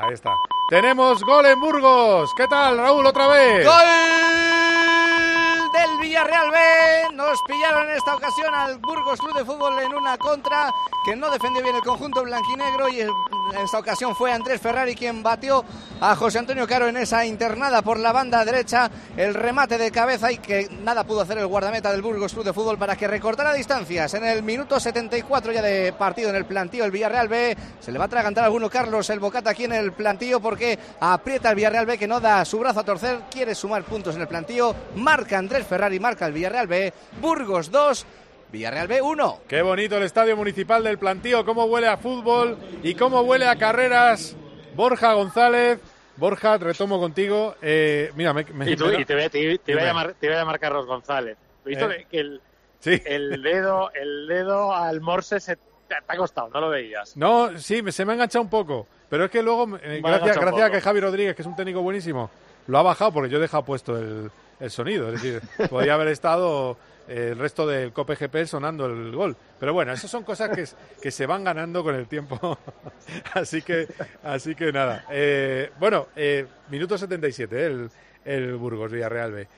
Ahí está. Tenemos gol en Burgos. ¿Qué tal, Raúl, otra vez? Gol del Villarreal B. Nos pillaron en esta ocasión al Burgos Club de Fútbol en una contra que no defendió bien el conjunto blanquinegro y en esta ocasión fue Andrés Ferrari quien batió a José Antonio Caro en esa internada por la banda derecha. El remate de cabeza y que nada pudo hacer el guardameta del Burgos Club de Fútbol para que recortara distancias. En el minuto 74 ya de partido en el plantío el Villarreal B. Se le va a atragantar alguno Carlos el Bocata aquí en el plantío porque aprieta el Villarreal B que no da su brazo a torcer. Quiere sumar puntos en el plantío. Marca Andrés Ferrari, marca el Villarreal B. Burgos 2. Villarreal B 1. Qué bonito el estadio municipal del Plantío, cómo huele a fútbol y cómo huele a carreras. Borja González. Borja, retomo contigo. Eh, mira, me, me- Y, tú- me y te, voy a- te- te iba a llamar, te a llamar Carlos González. ¿Has visto Eh. que el, Sí. el dedo, el dedo al morse se te, te ha costado, no lo veías. No, sí, me- se me ha enganchado un poco. Pero es que luego, eh, gracias, gracias a que Javi Rodríguez, que es un técnico buenísimo, lo ha bajado porque yo he dejado puesto el, el sonido. Es decir, podría haber estado el resto del Cope GP sonando el gol. Pero bueno, esas son cosas que, se van ganando con el tiempo. así que así que nada. Eh, bueno, eh, minuto 77, eh, el, el Burgos Villarreal B.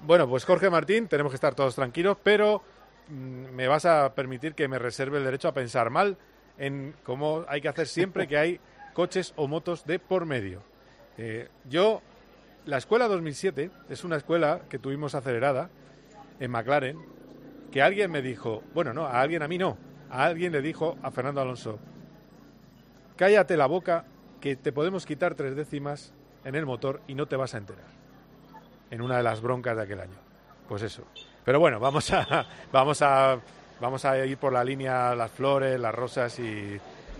Bueno, pues Jorge Martín, tenemos que estar todos tranquilos, pero mm, me vas a permitir que me reserve el derecho a pensar mal en cómo hay que hacer siempre que hay coches o motos de por medio. Eh, yo, la escuela 2007 es una escuela que tuvimos acelerada en McLaren, que alguien me dijo, bueno, no, a alguien a mí no, a alguien le dijo a Fernando Alonso, cállate la boca que te podemos quitar tres décimas en el motor y no te vas a enterar. En una de las broncas de aquel año. Pues eso. Pero bueno, vamos a vamos a vamos a ir por la línea las flores, las rosas y,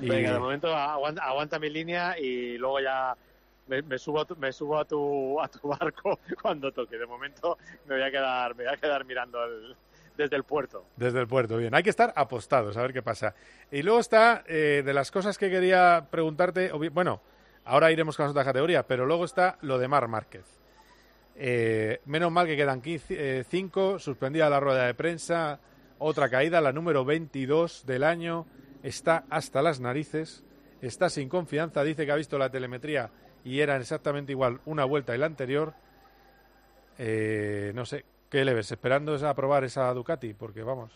y- Venga, de momento aguanta, aguanta mi línea y luego ya me, subo, a tu, me subo a tu, a tu barco cuando toque. De momento me voy a quedar, me voy a quedar mirando desde el puerto. Desde el puerto, bien. Hay que estar apostados, a ver qué pasa. Y luego está, eh, de las cosas que quería preguntarte, bueno, ahora iremos con las otras categorías, pero luego está lo de Mar Márquez. Eh, menos mal que quedan 5, suspendida la rueda de prensa, otra caída, la número 22 del año, está hasta las narices, está sin confianza, dice que ha visto la telemetría y era exactamente igual una vuelta y la anterior. Eh, no sé, ¿qué le ves? ¿Esperando a aprobar esa Ducati? Porque vamos.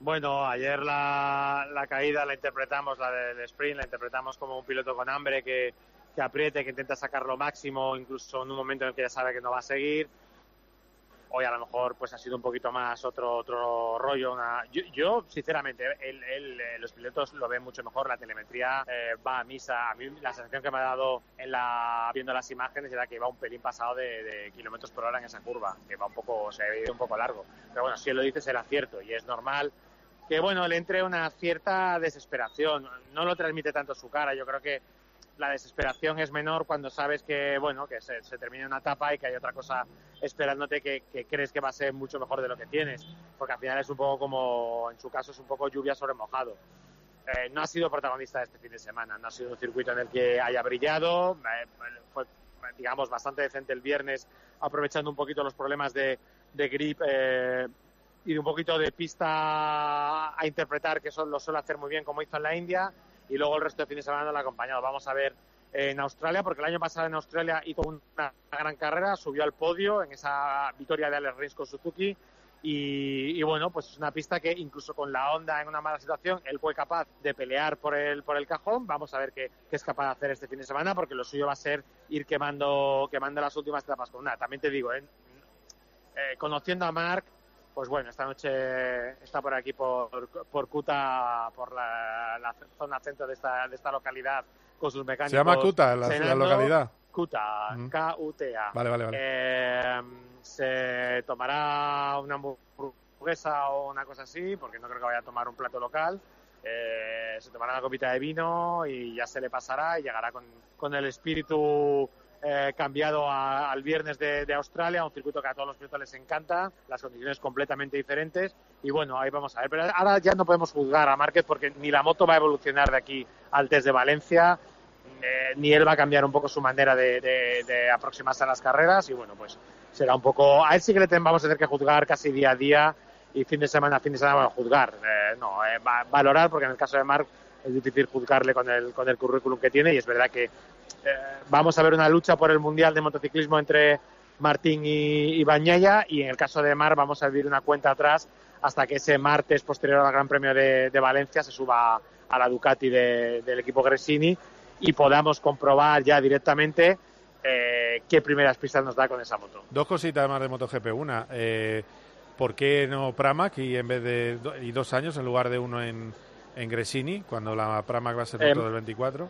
Bueno, ayer la, la caída la interpretamos, la del sprint, la interpretamos como un piloto con hambre que, que apriete, que intenta sacar lo máximo, incluso en un momento en el que ya sabe que no va a seguir. Hoy a lo mejor pues ha sido un poquito más otro otro rollo. Una... Yo, yo, sinceramente, él, él, eh, los pilotos lo ven mucho mejor. La telemetría eh, va a misa. A mí la sensación que me ha dado en la viendo las imágenes era que va un pelín pasado de, de kilómetros por hora en esa curva, que va un poco, se ha ido un poco largo. Pero bueno, si él lo dice será cierto y es normal que bueno le entre una cierta desesperación. No lo transmite tanto su cara. Yo creo que la desesperación es menor cuando sabes que bueno que se, termina una etapa y que hay otra cosa esperándote que, crees que va a ser mucho mejor de lo que tienes. Porque al final es un poco como en su caso es un poco lluvia sobre mojado. Eh, no ha sido protagonista este fin de semana no ha sido un circuito en el que haya brillado. Eh, fue digamos bastante decente el viernes aprovechando un poquito los problemas de, de grip eh, y de un poquito de pista a interpretar que eso lo suele hacer muy bien como hizo en la India y luego el resto de fin de semana lo ha acompañado. Vamos a ver en Australia, porque el año pasado en Australia hizo una gran carrera, subió al podio en esa victoria de Alex Rins con Suzuki. Y, bueno, pues es una pista que incluso con la Honda en una mala situación, él fue capaz de pelear por el, por el cajón. Vamos a ver qué, qué es capaz de hacer este fin de semana, porque lo suyo va a ser ir quemando, quemando las últimas etapas con una. También te digo, ¿eh? Eh, conociendo a Mark, pues bueno, esta noche está por aquí, por, por Kuta, por la, la, zona centro de esta, de esta localidad, con sus mecánicos. ¿Se llama Kuta la, la localidad? Kuta, Mm. K-U-T-A. Vale, vale, vale. Eh, se tomará una hamburguesa o una cosa así, porque no creo que vaya a tomar un plato local. Eh, se tomará una copita de vino y ya se le pasará y llegará con, con el espíritu eh, cambiado a, al viernes de, de, Australia, un circuito que a todos los pilotos les encanta, las condiciones completamente diferentes y bueno, ahí vamos a ver. Pero ahora ya no podemos juzgar a Márquez porque ni la moto va a evolucionar de aquí al test de Valencia, eh, ni él va a cambiar un poco su manera de, aproximarse a las carreras y bueno, pues será un poco... A él sí que le vamos a tener que juzgar casi día a día y fin de semana a fin de semana a juzgar, eh, no, va, valorar porque en el caso de Marc es difícil juzgarle con el, con el currículum que tiene y es verdad que eh, vamos a ver una lucha por el Mundial de Motociclismo entre Martín y, y y en el caso de Mar vamos a vivir una cuenta atrás hasta que ese martes posterior al Gran Premio de, Valencia se suba a la Ducati de, del equipo Gresini y podamos comprobar ya directamente eh, qué primeras pistas nos da con esa moto. Dos cositas más de MotoGP. Una, eh, ¿por qué no Pramac y en vez de y dos años en lugar de uno en, en Gresini, cuando la Pramac va a ser moto eh, del 24?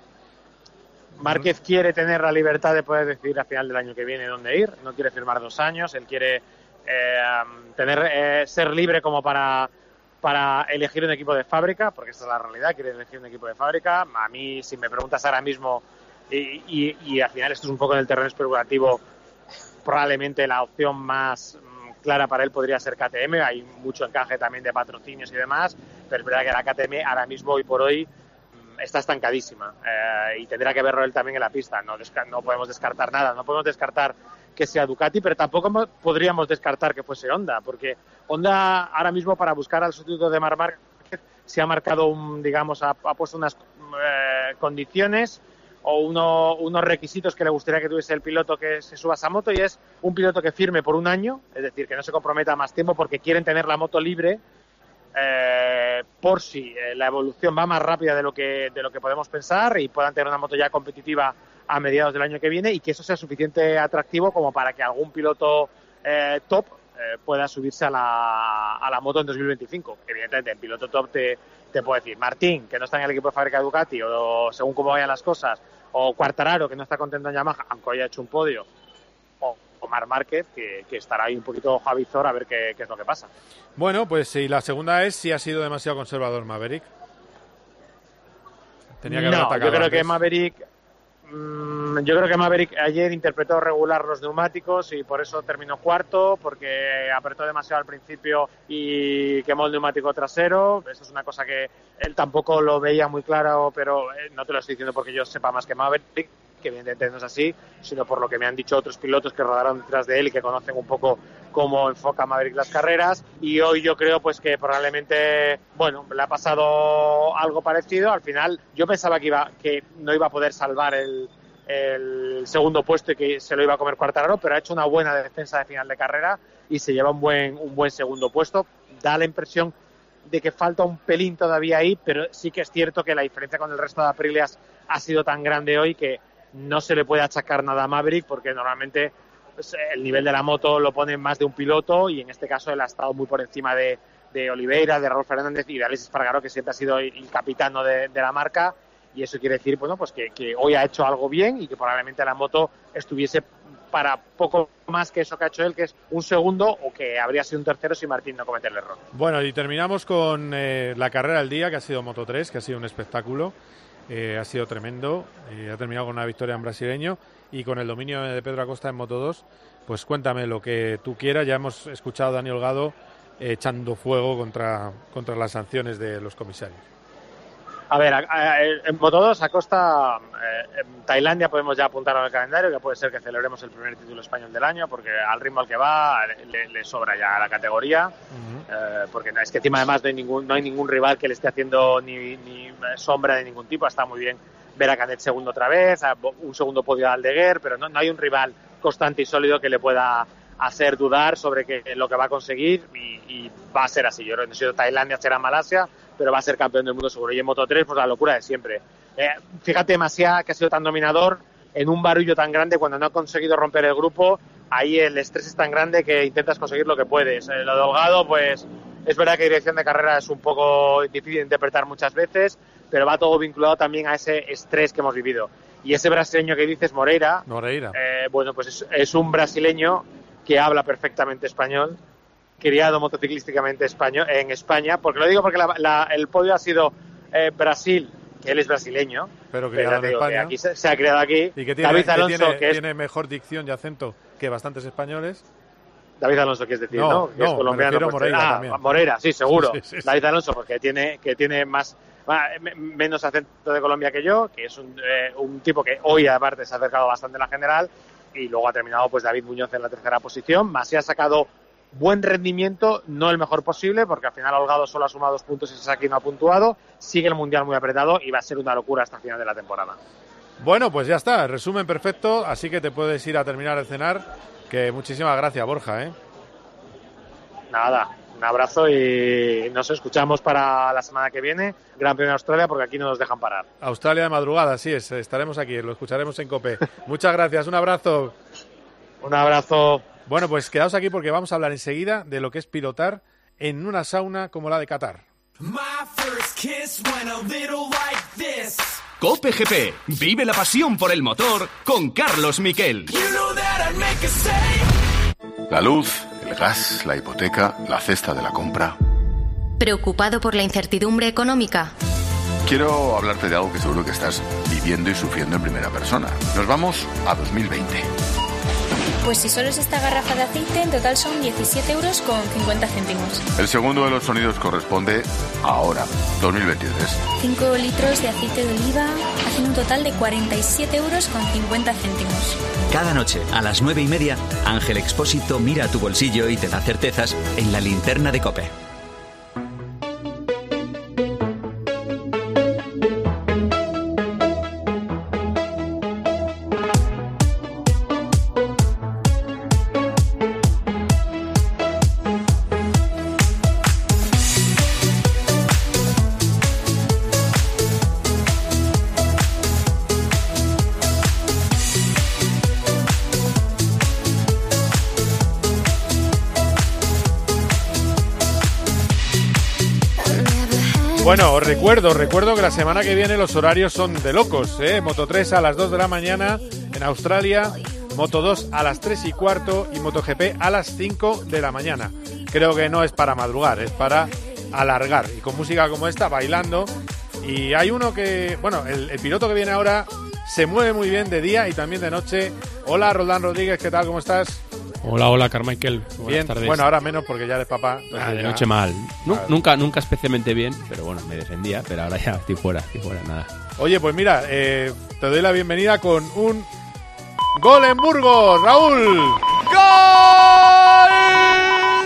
Márquez quiere tener la libertad de poder decidir a final del año que viene dónde ir, no quiere firmar dos años, él quiere eh, tener eh, ser libre como para, para elegir un equipo de fábrica, porque esta es la realidad, quiere elegir un equipo de fábrica. A mí, si me preguntas ahora mismo, y, y, y al final esto es un poco en el terreno especulativo, probablemente la opción más mm, clara para él podría ser KTM, hay mucho encaje también de patrocinios y demás, pero es verdad que la KTM ahora mismo, hoy por hoy, está estancadísima eh, y tendrá que verlo él también en la pista. No, no podemos descartar nada, no podemos descartar que sea Ducati, pero tampoco podríamos descartar que fuese Honda, porque Honda ahora mismo para buscar al sustituto de Mar Márquez se ha marcado un, digamos, ha puesto unas eh, condiciones o uno, unos requisitos que le gustaría que tuviese el piloto que se suba a esa moto y es un piloto que firme por un año, es decir, que no se comprometa más tiempo porque quieren tener la moto libre eh, por si eh, la evolución va más rápida de lo que de lo que podemos pensar y puedan tener una moto ya competitiva a mediados del año que viene y que eso sea suficiente atractivo como para que algún piloto eh, top eh, pueda subirse a la, a la moto en 2025. Evidentemente, en piloto top te, te puedo decir Martín, que no está en el equipo de fábrica Ducati, o, según cómo vayan las cosas, o Cuartararo, que no está contento en Yamaha, aunque haya hecho un podio, Omar Márquez, que, que, estará ahí un poquito ojo a visor a ver qué, qué, es lo que pasa. Bueno, pues y la segunda es si ha sido demasiado conservador Maverick. Tenía que haber yo creo antes. que Maverick mmm, yo creo que Maverick ayer interpretó regular los neumáticos y por eso terminó cuarto, porque apretó demasiado al principio y quemó el neumático trasero. Eso es una cosa que él tampoco lo veía muy claro, pero eh, no te lo estoy diciendo porque yo sepa más que Maverick que evidentemente no es así, sino por lo que me han dicho otros pilotos que rodaron detrás de él y que conocen un poco cómo enfoca Maverick las carreras. Y hoy yo creo pues que probablemente, bueno, le ha pasado algo parecido. Al final yo pensaba que, iba, que no iba a poder salvar el, el segundo puesto y que se lo iba a comer Cuartararo, pero ha hecho una buena defensa de final de carrera y se lleva un buen, un buen segundo puesto. Da la impresión de que falta un pelín todavía ahí, pero sí que es cierto que la diferencia con el resto de Aprilias ha sido tan grande hoy que no se le puede achacar nada a Maverick porque normalmente pues, el nivel de la moto lo pone más de un piloto y en este caso él ha estado muy por encima de, de Oliveira, de Raúl Fernández y de Alexis Espargaró, que siempre ha sido el, capitano de, de la marca. Y eso quiere decir bueno, pues que, que hoy ha hecho algo bien y que probablemente la moto estuviese para poco más que eso que ha hecho él, que es un segundo o que habría sido un tercero si Martín no comete el error. Bueno, y terminamos con eh, la carrera del día, que ha sido Moto 3, que ha sido un espectáculo. Eh, ha sido tremendo. eh, ha terminado con una victoria en brasileño y con el dominio de Pedro Acosta en Moto 2. Pues cuéntame lo que tú quieras. Ya hemos escuchado a Dani Holgado eh, echando fuego contra, contra las sanciones de los comisarios. A ver, a- a- en Moto 2, Acosta, eh, en Tailandia podemos ya apuntar al calendario, que puede ser que celebremos el primer título español del año, porque al ritmo al que va le, le sobra ya la categoría. Eh, porque no, es que encima además no hay ningún no hay ningún rival que le esté haciendo ni, ni sombra de ningún tipo está muy bien ver a Canet segundo otra vez a un segundo podio a Aldeguer pero no, no hay un rival constante y sólido que le pueda hacer dudar sobre que, lo que va a conseguir y, y va a ser así yo creo que Tailandia será Malasia pero va a ser campeón del mundo seguro y en Moto 3 pues la locura de siempre Eh, fíjate Masia que ha sido tan dominador en un barullo tan grande cuando no ha conseguido romper el grupo ahí el estrés es tan grande que intentas conseguir lo que puedes. Eh, lo de Holgado, pues es verdad que dirección de carrera es un poco difícil de interpretar muchas veces, pero va todo vinculado también a ese estrés que hemos vivido. Y ese brasileño que dices, Moreira, Moreira. eh, bueno, pues es, es un brasileño que habla perfectamente español, criado motociclísticamente español, en España, porque lo digo porque la- la- el podio ha sido eh, Brasil, que él es brasileño, Pero pero en digo que España. aquí se, se ha criado aquí. Y que tiene, David que Alonso, tiene- que es tiene mejor dicción y acento que bastantes españoles. David Alonso, quieres decir, No, ¿no? Que no, es colombiano. a pues, Moreira ah, también. Moreira, sí, seguro. Sí, sí, sí. David Alonso, porque tiene, que tiene más, me- menos acento de Colombia que yo, que es un, eh, un tipo que hoy aparte se ha acercado bastante en la general y luego ha terminado pues David Muñoz en la tercera posición. Más ha sacado buen rendimiento, no el mejor posible, porque al final Holgado solo ha sumado dos puntos y Sasaki no ha puntuado. Sigue el Mundial muy apretado y va a ser una locura hasta el final de la temporada. Bueno, pues ya está, resumen perfecto, así que te puedes ir a terminar el cenar. Que muchísimas gracias, Borja, ¿eh? Nada, un abrazo y nos escuchamos para la semana que viene. Gran Premio de Australia, porque aquí no nos dejan parar. Australia de madrugada, así es, estaremos aquí, lo escucharemos en COPE. Muchas gracias, un abrazo. Un abrazo. Bueno, pues quedaos aquí porque vamos a hablar enseguida de lo que es pilotar en una sauna como la de Qatar. Like. Cope GP. Vive la pasión por el motor con Carlos Miquel. You know that I'd make a save. La luz, el gas, la hipoteca, la cesta de la compra. ¿Preocupado por la incertidumbre económica? Quiero hablarte de algo que seguro que estás viviendo y sufriendo en primera persona. Nos vamos a 2020. Pues si solo es esta garrafa de aceite, en total son 17 euros con 50 céntimos. El segundo de los sonidos corresponde a ahora, 2023. 5 litros de aceite de oliva hacen un total de 47 euros con 50 céntimos. Cada noche, a las nueve y media, Ángel Expósito mira a tu bolsillo y te da certezas en la linterna de Cope. Recuerdo, recuerdo que la semana que viene los horarios son de locos, ¿eh? Moto 3 a las 2 de la mañana en Australia, Moto 2 a las 3 y cuarto y MotoGP a las 5 de la mañana. Creo que no es para madrugar, es para alargar. Y con música como esta, bailando. Y hay uno que, bueno, el, el piloto que viene ahora se mueve muy bien de día y también de noche. Hola, Roldán Rodríguez, ¿qué tal? ¿Cómo estás? Hola, hola, Carmichael. Buenas Bien, tardes. bueno, ahora menos porque ya eres papá. Ah, de ya- noche mal. Nunca, nunca especialmente bien, pero bueno, me defendía, pero ahora ya estoy fuera, estoy fuera, nada. Oye, pues mira, eh, te doy la bienvenida con un gol en Burgos, Raúl. ¡Gol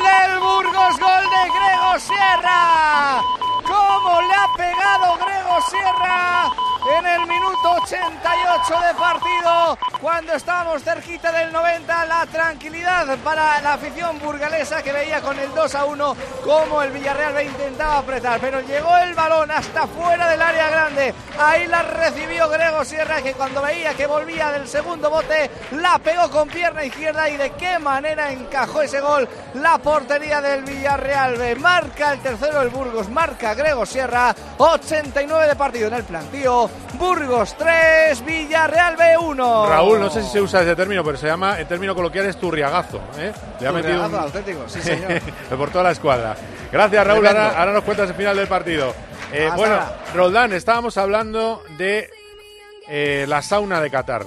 del Burgos! ¡Gol de Grego Sierra! ¿Cómo le ha pegado Grego Sierra en el minuto 88 de partido, cuando estábamos cerquita del 90, la tranquilidad para la afición burgalesa que veía con el 2 a 1 como el Villarreal B intentaba apretar, pero llegó el balón hasta fuera del área grande. Ahí la recibió Grego Sierra que cuando veía que volvía del segundo bote, la pegó con pierna izquierda y de qué manera encajó ese gol la portería del Villarreal. Marca el tercero el Burgos, marca Grego Sierra, 89 de partido en el plantío. Burgos 3, Villarreal B 1. Raúl, no sé si se usa ese término, pero se llama, en término coloquial, es turriagazo. ¿eh? Le ha metido Turriagazo auténtico, sí, señor. por toda la escuadra. Gracias, Raúl. Ahora, ahora nos cuentas el final del partido. Eh, bueno, ahora. Roldán, estábamos hablando de eh, la sauna de Qatar.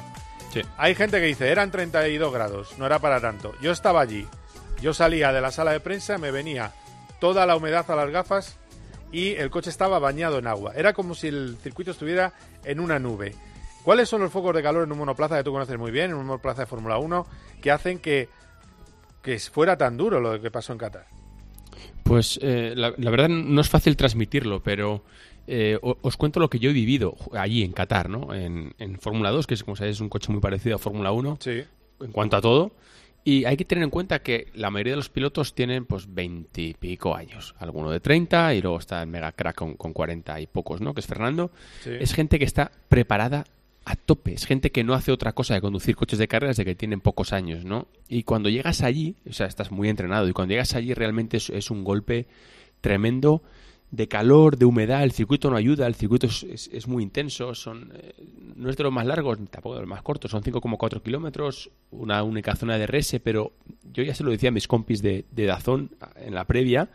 Hay gente que dice, eran 32 grados, no era para tanto. Yo estaba allí, yo salía de la sala de prensa, me venía toda la humedad a las gafas y el coche estaba bañado en agua. Era como si el circuito estuviera en una nube. ¿Cuáles son los focos de calor en un monoplaza que tú conoces muy bien, en un monoplaza de Fórmula 1, que hacen que, que fuera tan duro lo que pasó en Qatar? Pues eh, la, la verdad no es fácil transmitirlo, pero eh, os cuento lo que yo he vivido allí en Qatar, ¿no? En, en Fórmula 2, que es como sabéis es un coche muy parecido a Fórmula 1 en cuanto a todo. Y hay que tener en cuenta que la mayoría de los pilotos tienen pues 20 y pico años. Alguno de 30 y luego está el mega crack con, con 40 y pocos, ¿no? Que es Fernando. Sí. Es gente que está preparada a tope. Es gente que no hace otra cosa que conducir coches de carreras de que tienen pocos años, ¿no? Y cuando llegas allí, o sea, estás muy entrenado. Y cuando llegas allí realmente es, es un golpe tremendo de calor, de humedad, el circuito no ayuda, el circuito es, es- muy intenso, son eh, no es de los más largos, ni tampoco de los más cortos, son 5,4 kilómetros, una única zona de rese, pero yo ya se lo decía a mis compis de, de Dazón en la previa,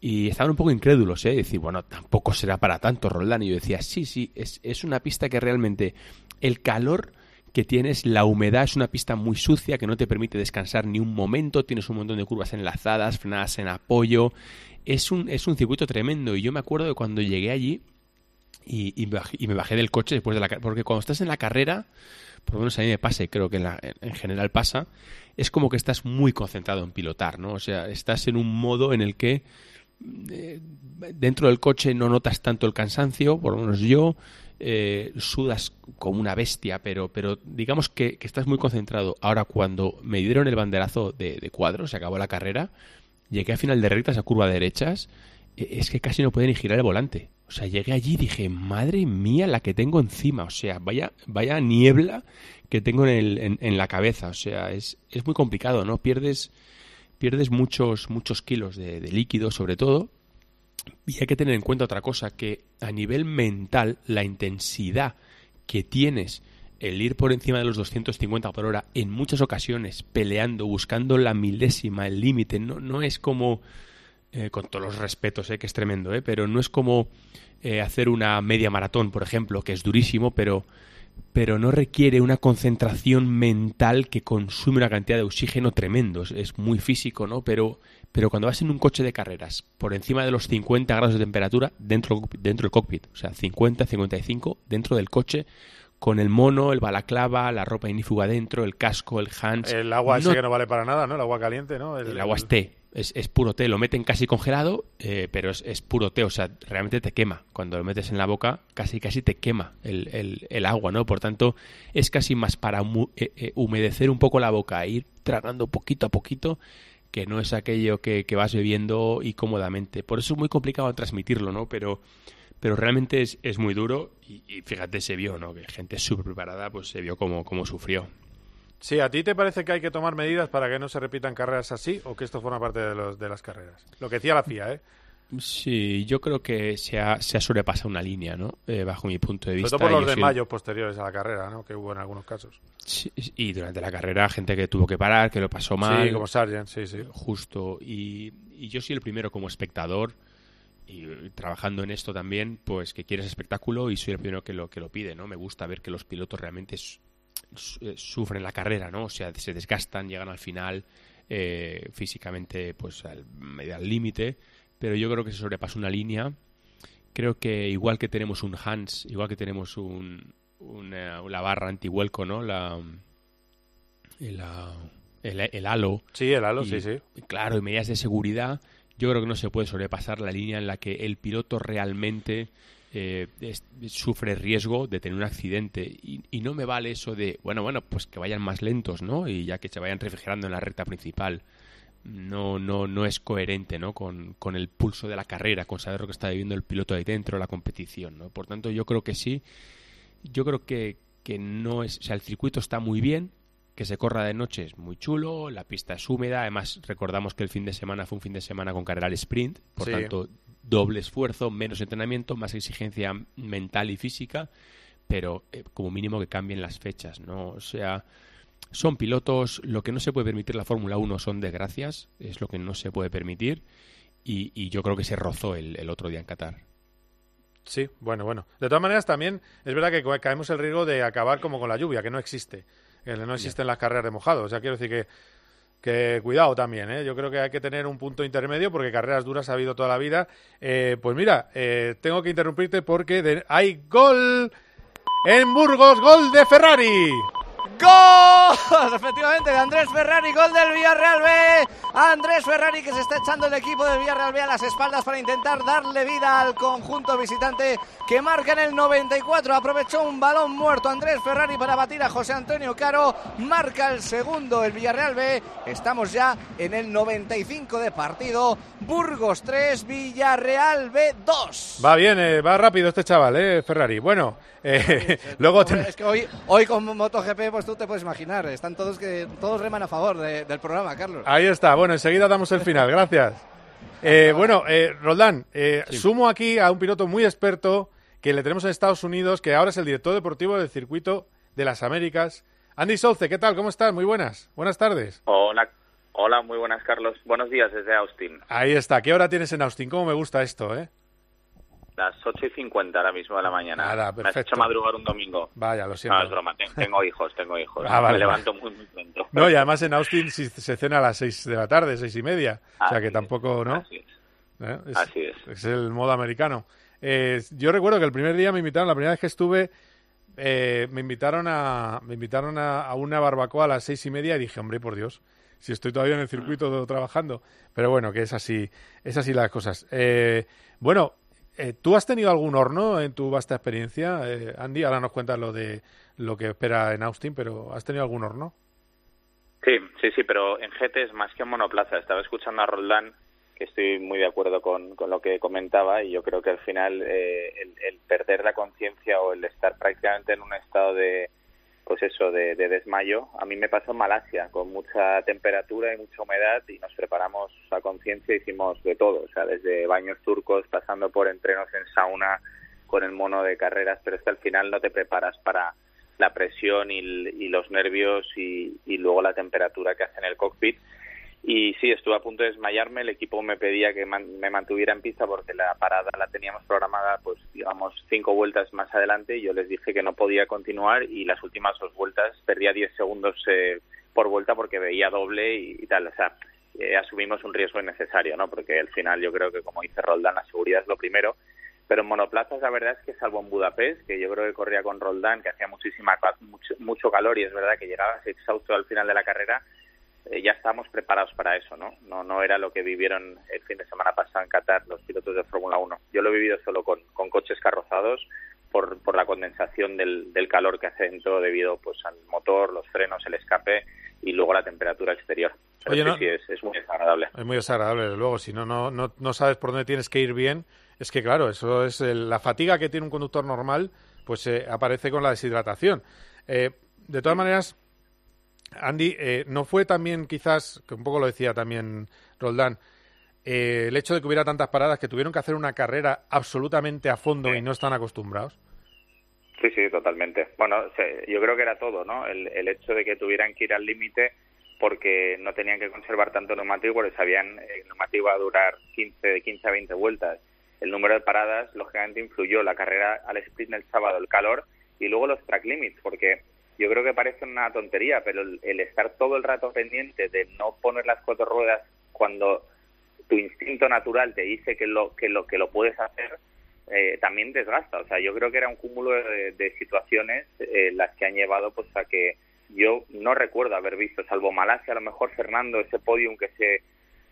y estaban un poco incrédulos, ¿eh? Decir, bueno, tampoco será para tanto, Roldán. Y yo decía, sí, sí, es, es una pista que realmente el calor que tienes, la humedad es una pista muy sucia que no te permite descansar ni un momento, tienes un montón de curvas enlazadas, frenadas en apoyo. Es un, es un circuito tremendo. Y yo me acuerdo de cuando llegué allí y, y, baj- y me bajé del coche después de la. Porque cuando estás en la carrera, por lo menos a mí me pasa, y creo que en, la- en general pasa, es como que estás muy concentrado en pilotar, ¿no? O sea, estás en un modo en el que eh, dentro del coche no notas tanto el cansancio, por lo menos yo, eh, sudas como una bestia, pero, pero digamos que, estás muy concentrado. Ahora, cuando me dieron el banderazo de, de cuadro, se acabó la carrera, llegué a final de rectas a curva de derechas, eh, es que casi no podía ni girar el volante. O sea, llegué allí y dije, madre mía, la que tengo encima. O sea, vaya, vaya niebla que tengo en, el- en la cabeza. O sea, es, es muy complicado, ¿no? Pierdes, pierdes muchos, muchos kilos de, de líquido, sobre todo. Y hay que tener en cuenta otra cosa, que a nivel mental, la intensidad que tienes el ir por encima de los 250 por hora en muchas ocasiones, peleando, buscando la milésima, el límite, no, no es como, eh, con todos los respetos, eh, que es tremendo, eh, pero no es como eh, hacer una media maratón, por ejemplo, que es durísimo, pero, pero no requiere una concentración mental que consume una cantidad de oxígeno tremendo. Es, muy físico, ¿no? Pero, pero cuando vas en un coche de carreras por encima de los 50 grados de temperatura dentro, dentro del cockpit, o sea, 50, 55 dentro del coche, con el mono, el balaclava, la ropa inífuga dentro, el casco, el hands. El agua ese no que no vale para nada, ¿no? El agua caliente, ¿no? el agua es té, es, es puro té, lo meten casi congelado, eh, pero es, es puro té, o sea, realmente te quema. Cuando lo metes en la boca, casi casi te quema el, el- el agua, ¿no? Por tanto, es casi más para eh, eh, humedecer un poco la boca, ir tragando poquito a poquito, que no es aquello que, que vas bebiendo y cómodamente. Por eso es muy complicado transmitirlo, ¿no? Pero, pero realmente es, es muy duro y, y fíjate, se vio, ¿no? Que gente súper preparada, pues se vio cómo, cómo sufrió. Sí, ¿a ti te parece que hay que tomar medidas para que no se repitan carreras así o que esto forma parte de, los, de las carreras? Lo que decía la FIA, ¿eh? Sí, yo creo que se ha, se ha sobrepasado una línea, ¿no? Eh, bajo mi punto de Sobre vista. todo por los de soy- mayo posteriores a la carrera, ¿no? Que hubo en algunos casos. Sí, y durante la carrera, gente que tuvo que parar, que lo pasó mal. Sí, como Sargent, sí, sí. Justo. Y, y yo soy el primero como espectador y eh, trabajando en esto también, pues que quieres espectáculo y soy el primero que lo, que lo pide, ¿no? Me gusta ver que los pilotos realmente su- su- eh, sufren la carrera, ¿no? O sea, se desgastan, llegan al final eh, físicamente pues al medio al límite, pero yo creo que se sobrepasa una línea. Creo que igual que tenemos un Hans, igual que tenemos un, una, la barra antihuelco, ¿no? La, la- el, el halo. Sí, el halo, Y, sí, sí. Claro, y medidas de seguridad. Yo creo que no se puede sobrepasar la línea en la que el piloto realmente eh, sufre riesgo de tener un accidente. Y, y no me vale eso de, bueno, bueno, pues que vayan más lentos, ¿no? Y ya que se vayan refrigerando en la recta principal. No, no, no es coherente, ¿no? Con, con el pulso de la carrera, con saber lo que está viviendo el piloto ahí dentro, la competición, ¿no? Por tanto, yo creo que sí. Yo creo que, que no es. O sea, el circuito está muy bien. Que se corra de noche es muy chulo, la pista es húmeda. Además, recordamos que el fin de semana fue un fin de semana con carrera al sprint. Por Sí. tanto, doble esfuerzo, menos entrenamiento, más exigencia mental y física. Pero eh, como mínimo que cambien las fechas, ¿no? O sea, son pilotos. Lo que no se puede permitir la Fórmula 1 son desgracias. Es lo que no se puede permitir. Y, y yo creo que se rozó el, el otro día en Qatar. Sí, bueno, bueno. De todas maneras, también es verdad que ca- caemos el riesgo de acabar como con la lluvia, que no existe. Que no existen las carreras de mojado. O sea, quiero decir que, que cuidado también, ¿eh? Yo creo que hay que tener un punto intermedio porque carreras duras ha habido toda la vida. Eh, pues mira, eh, tengo que interrumpirte porque de- hay gol en Burgos, gol de Ferrari. ¡Gol! Efectivamente, de Andrés Ferrari, gol del Villarreal B. Andrés Ferrari que se está echando el equipo del Villarreal B a las espaldas para intentar darle vida al conjunto visitante que marca en el 94. Aprovechó un balón muerto Andrés Ferrari para batir a José Antonio Caro. Marca el segundo el Villarreal B. Estamos ya en el 95 de partido. Burgos 3, Villarreal B 2. Va bien, eh, va rápido este chaval, ¿eh? Ferrari. Bueno, eh, luego... ten- Es que hoy, hoy con MotoGP, pues tú te puedes imaginar, están todos que todos reman a favor de- del programa, Carlos. Ahí está. Bueno, enseguida damos el final. Gracias. Eh, bueno, eh, Roldán, eh, sumo aquí a un piloto muy experto que le tenemos en Estados Unidos, que ahora es el director deportivo del circuito de las Américas. Andy Souce, ¿qué tal? ¿Cómo estás? Muy buenas. Buenas tardes. Hola, hola, muy buenas, Carlos. Buenos días desde Austin. Ahí está. ¿Qué hora tienes en Austin? ¿Cómo me gusta esto, eh? Las 8 y 50 ahora mismo de la mañana. Nada, Me has perfecto. hecho madrugar un domingo. Vaya, lo No, siento. es broma. Ten- Tengo hijos, tengo hijos. Ah, vale, Me levanto muy, muy pronto. No, y además en Austin se cena a las seis de la tarde, seis y media. o sea que tampoco, ¿no? Así es. ¿Eh? Es, Así es. es el modo americano. Eh, yo recuerdo que el primer día me invitaron, la primera vez que estuve, eh, me invitaron a me invitaron a, a una barbacoa a las seis y media y dije, hombre, por Dios, si estoy todavía en el circuito trabajando. Pero bueno, que es así, es así las cosas. Eh, bueno, eh, ¿tú has tenido algún horno en tu vasta experiencia, eh, Andy? Ahora nos cuentas lo de lo que espera en Austin, pero ¿has tenido algún horno? Sí, sí, sí, pero en GT es más que en monoplaza. Estaba escuchando a Roldán, que estoy muy de acuerdo con, lo que comentaba, y yo creo que al final eh, el, el perder la conciencia o el estar prácticamente en un estado de, pues eso, de, de desmayo, a mí me pasó en Malasia, con mucha temperatura y mucha humedad, y nos preparamos a conciencia, hicimos de todo, o sea, desde baños turcos, pasando por entrenos en sauna, con el mono de carreras, pero es que al final no te preparas para la presión y los nervios y, y luego la temperatura que hace en el cockpit. Y sí, estuve a punto de desmayarme, el equipo me pedía que man- me mantuviera en pista porque la parada la teníamos programada, pues digamos, cinco vueltas más adelante y yo les dije que no podía continuar y las últimas dos vueltas perdía 10 segundos eh, por vuelta porque veía doble y, tal, o sea, eh, asumimos un riesgo innecesario, ¿no? Porque al final yo creo que, como dice Roldán, la seguridad es lo primero pero en monoplazas la verdad es que salvo en Budapest, que yo creo que corría con Roldán, que hacía muchísima mucho, mucho calor y es verdad que llegabas exhausto al final de la carrera, eh, ya estábamos preparados para eso, ¿no? ¿no? No era lo que vivieron el fin de semana pasado en Qatar los pilotos de Fórmula 1. Yo lo he vivido solo con, con coches carrozados por, por la condensación del, del calor que hace dentro debido pues al motor, los frenos, el escape y luego la temperatura exterior. Pero Oye, no- sí, es, es muy desagradable. Es muy desagradable, desde luego. Si no, no, no, no sabes por dónde tienes que ir bien, es que, claro, eso es el- la fatiga que tiene un conductor normal, pues eh, aparece con la deshidratación. Eh, de todas maneras, Andy, eh, ¿no fue también quizás, que un poco lo decía también Roldán, eh, el hecho de que hubiera tantas paradas que tuvieron que hacer una carrera absolutamente a fondo y no están acostumbrados? Sí, sí, totalmente. Bueno, yo creo que era todo, ¿no? El, el hecho de que tuvieran que ir al límite porque no tenían que conservar tanto neumático porque sabían eh, el neumático iba a durar 15, de 15 a 20 vueltas. El número de paradas, lógicamente, influyó. La carrera al sprint del sábado, el calor y luego los track limits, porque yo creo que parece una tontería, pero el, el estar todo el rato pendiente de no poner las cuatro ruedas cuando tu instinto natural te dice que lo que lo que lo puedes hacer eh, también desgasta o sea yo creo que era un cúmulo de, de situaciones eh, las que han llevado pues a que yo no recuerdo haber visto salvo Malasia a lo mejor Fernando ese podium que se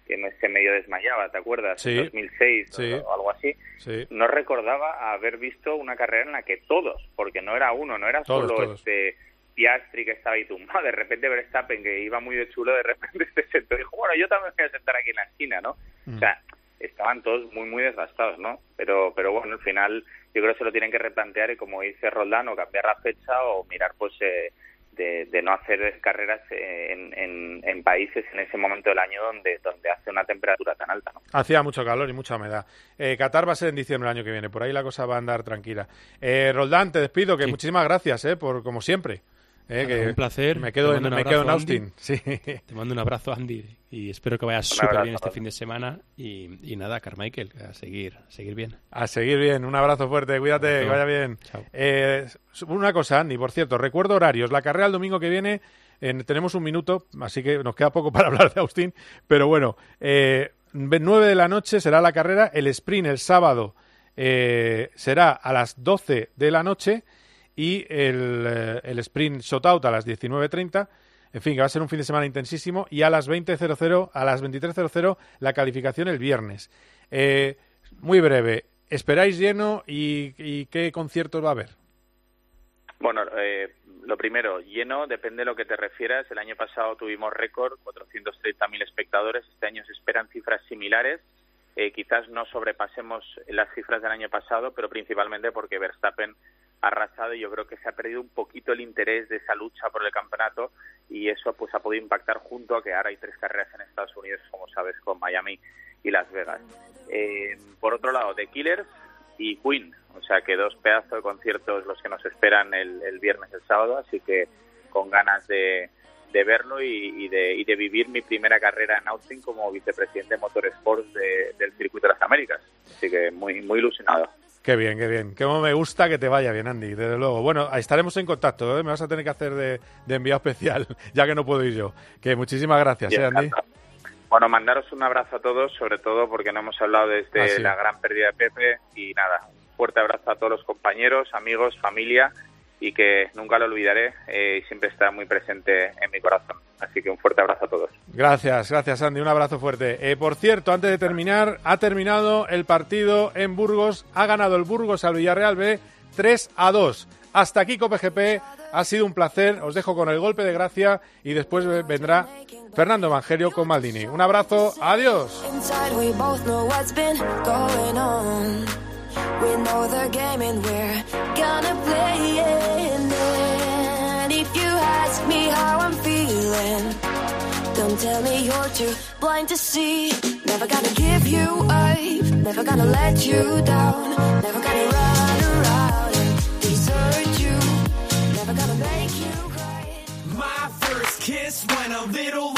que se medio desmayaba, ¿te acuerdas? Sí. En 2006 Sí. o, o algo así. Sí. No recordaba haber visto una carrera en la que todos, porque no era uno, no era Todos, solo todos. este Piastri que estaba ahí tumbado, de repente Verstappen que iba muy de chulo, de repente se sentó y dijo, bueno, yo también me voy a sentar aquí en la esquina, ¿no? Mm. O sea, estaban todos muy, muy desgastados, ¿no? Pero, pero bueno, al final yo creo que se lo tienen que replantear y como dice Roldán, o cambiar la fecha o mirar pues eh, de, de no hacer carreras eh, en, en, en países en ese momento del año donde, donde hace una temperatura tan alta, ¿no? Hacía mucho calor y mucha humedad. Eh, Qatar va a ser en diciembre el año que viene, por ahí la cosa va a andar tranquila. Eh, Roldán, te despido, que muchísimas gracias, eh, por como siempre. Eh, que un placer. Me quedo en, mando un me quedo en abrazo, Austin. Andy. Sí. Te mando un abrazo, Andy, y espero que vayas súper bien este fin de semana. Y, y nada, Carmichael, a seguir, a seguir bien. A seguir bien, un abrazo fuerte, cuídate, que vaya bien. Chao. Eh, una cosa, Andy, por cierto, recuerdo horarios. La carrera el domingo que viene, en- tenemos un minuto, así que nos queda poco para hablar de Austin, pero bueno, eh, 9 de la noche será la carrera, el sprint el sábado eh, será a las 12 de la noche y el, eh, el sprint shootout a las 19.30. En fin, que va a ser un fin de semana intensísimo y a las 20.00, a las 23.00 la calificación el viernes. Eh, muy breve, ¿esperáis lleno y, y qué conciertos va a haber? Bueno, eh, lo primero, lleno, depende de lo que te refieras. El año pasado tuvimos récord, 430.000 espectadores. Este año se esperan cifras similares. Eh, quizás no sobrepasemos las cifras del año pasado, pero principalmente porque Verstappen arrasado y yo creo que se ha perdido un poquito el interés de esa lucha por el campeonato y eso pues ha podido impactar junto a que ahora hay tres carreras en Estados Unidos, como sabes, con Miami y Las Vegas. Eh, por otro lado, The Killers y Queen, o sea que dos pedazos de conciertos los que nos esperan el, el viernes y el sábado, así que con ganas de, verlo y, y de, y de vivir mi primera carrera en Austin como vicepresidente de Motorsports de- del Circuito de las Américas. Así que muy, muy ilusionado. Qué bien, qué bien. Cómo me gusta que te vaya bien, Andy, desde luego. Bueno, estaremos en contacto, ¿eh? me vas a tener que hacer de, de enviado especial, ya que no puedo ir yo. Que muchísimas gracias, ¿eh, Andy? Bueno, mandaros un abrazo a todos, sobre todo porque no hemos hablado desde Ah, sí. la gran pérdida de Pepe y nada, un fuerte abrazo a todos los compañeros, amigos, familia y que nunca lo olvidaré eh, y siempre está muy presente en mi corazón. Así que un fuerte abrazo a todos. Gracias, gracias Andy, un abrazo fuerte. Eh, por cierto, antes de terminar, ha terminado el partido en Burgos, ha ganado el Burgos al Villarreal B 3 a 2. Hasta aquí COPGP, ha sido un placer, os dejo con el golpe de gracia y después vendrá Fernando Evangelio con Maldini. Un abrazo, adiós. We know the game and we're gonna play it. And if you ask me how I'm feeling, don't tell me you're too blind to see. Never gonna give you up, never gonna let you down, never gonna run around and desert you, never gonna make you cry. My first kiss went a little.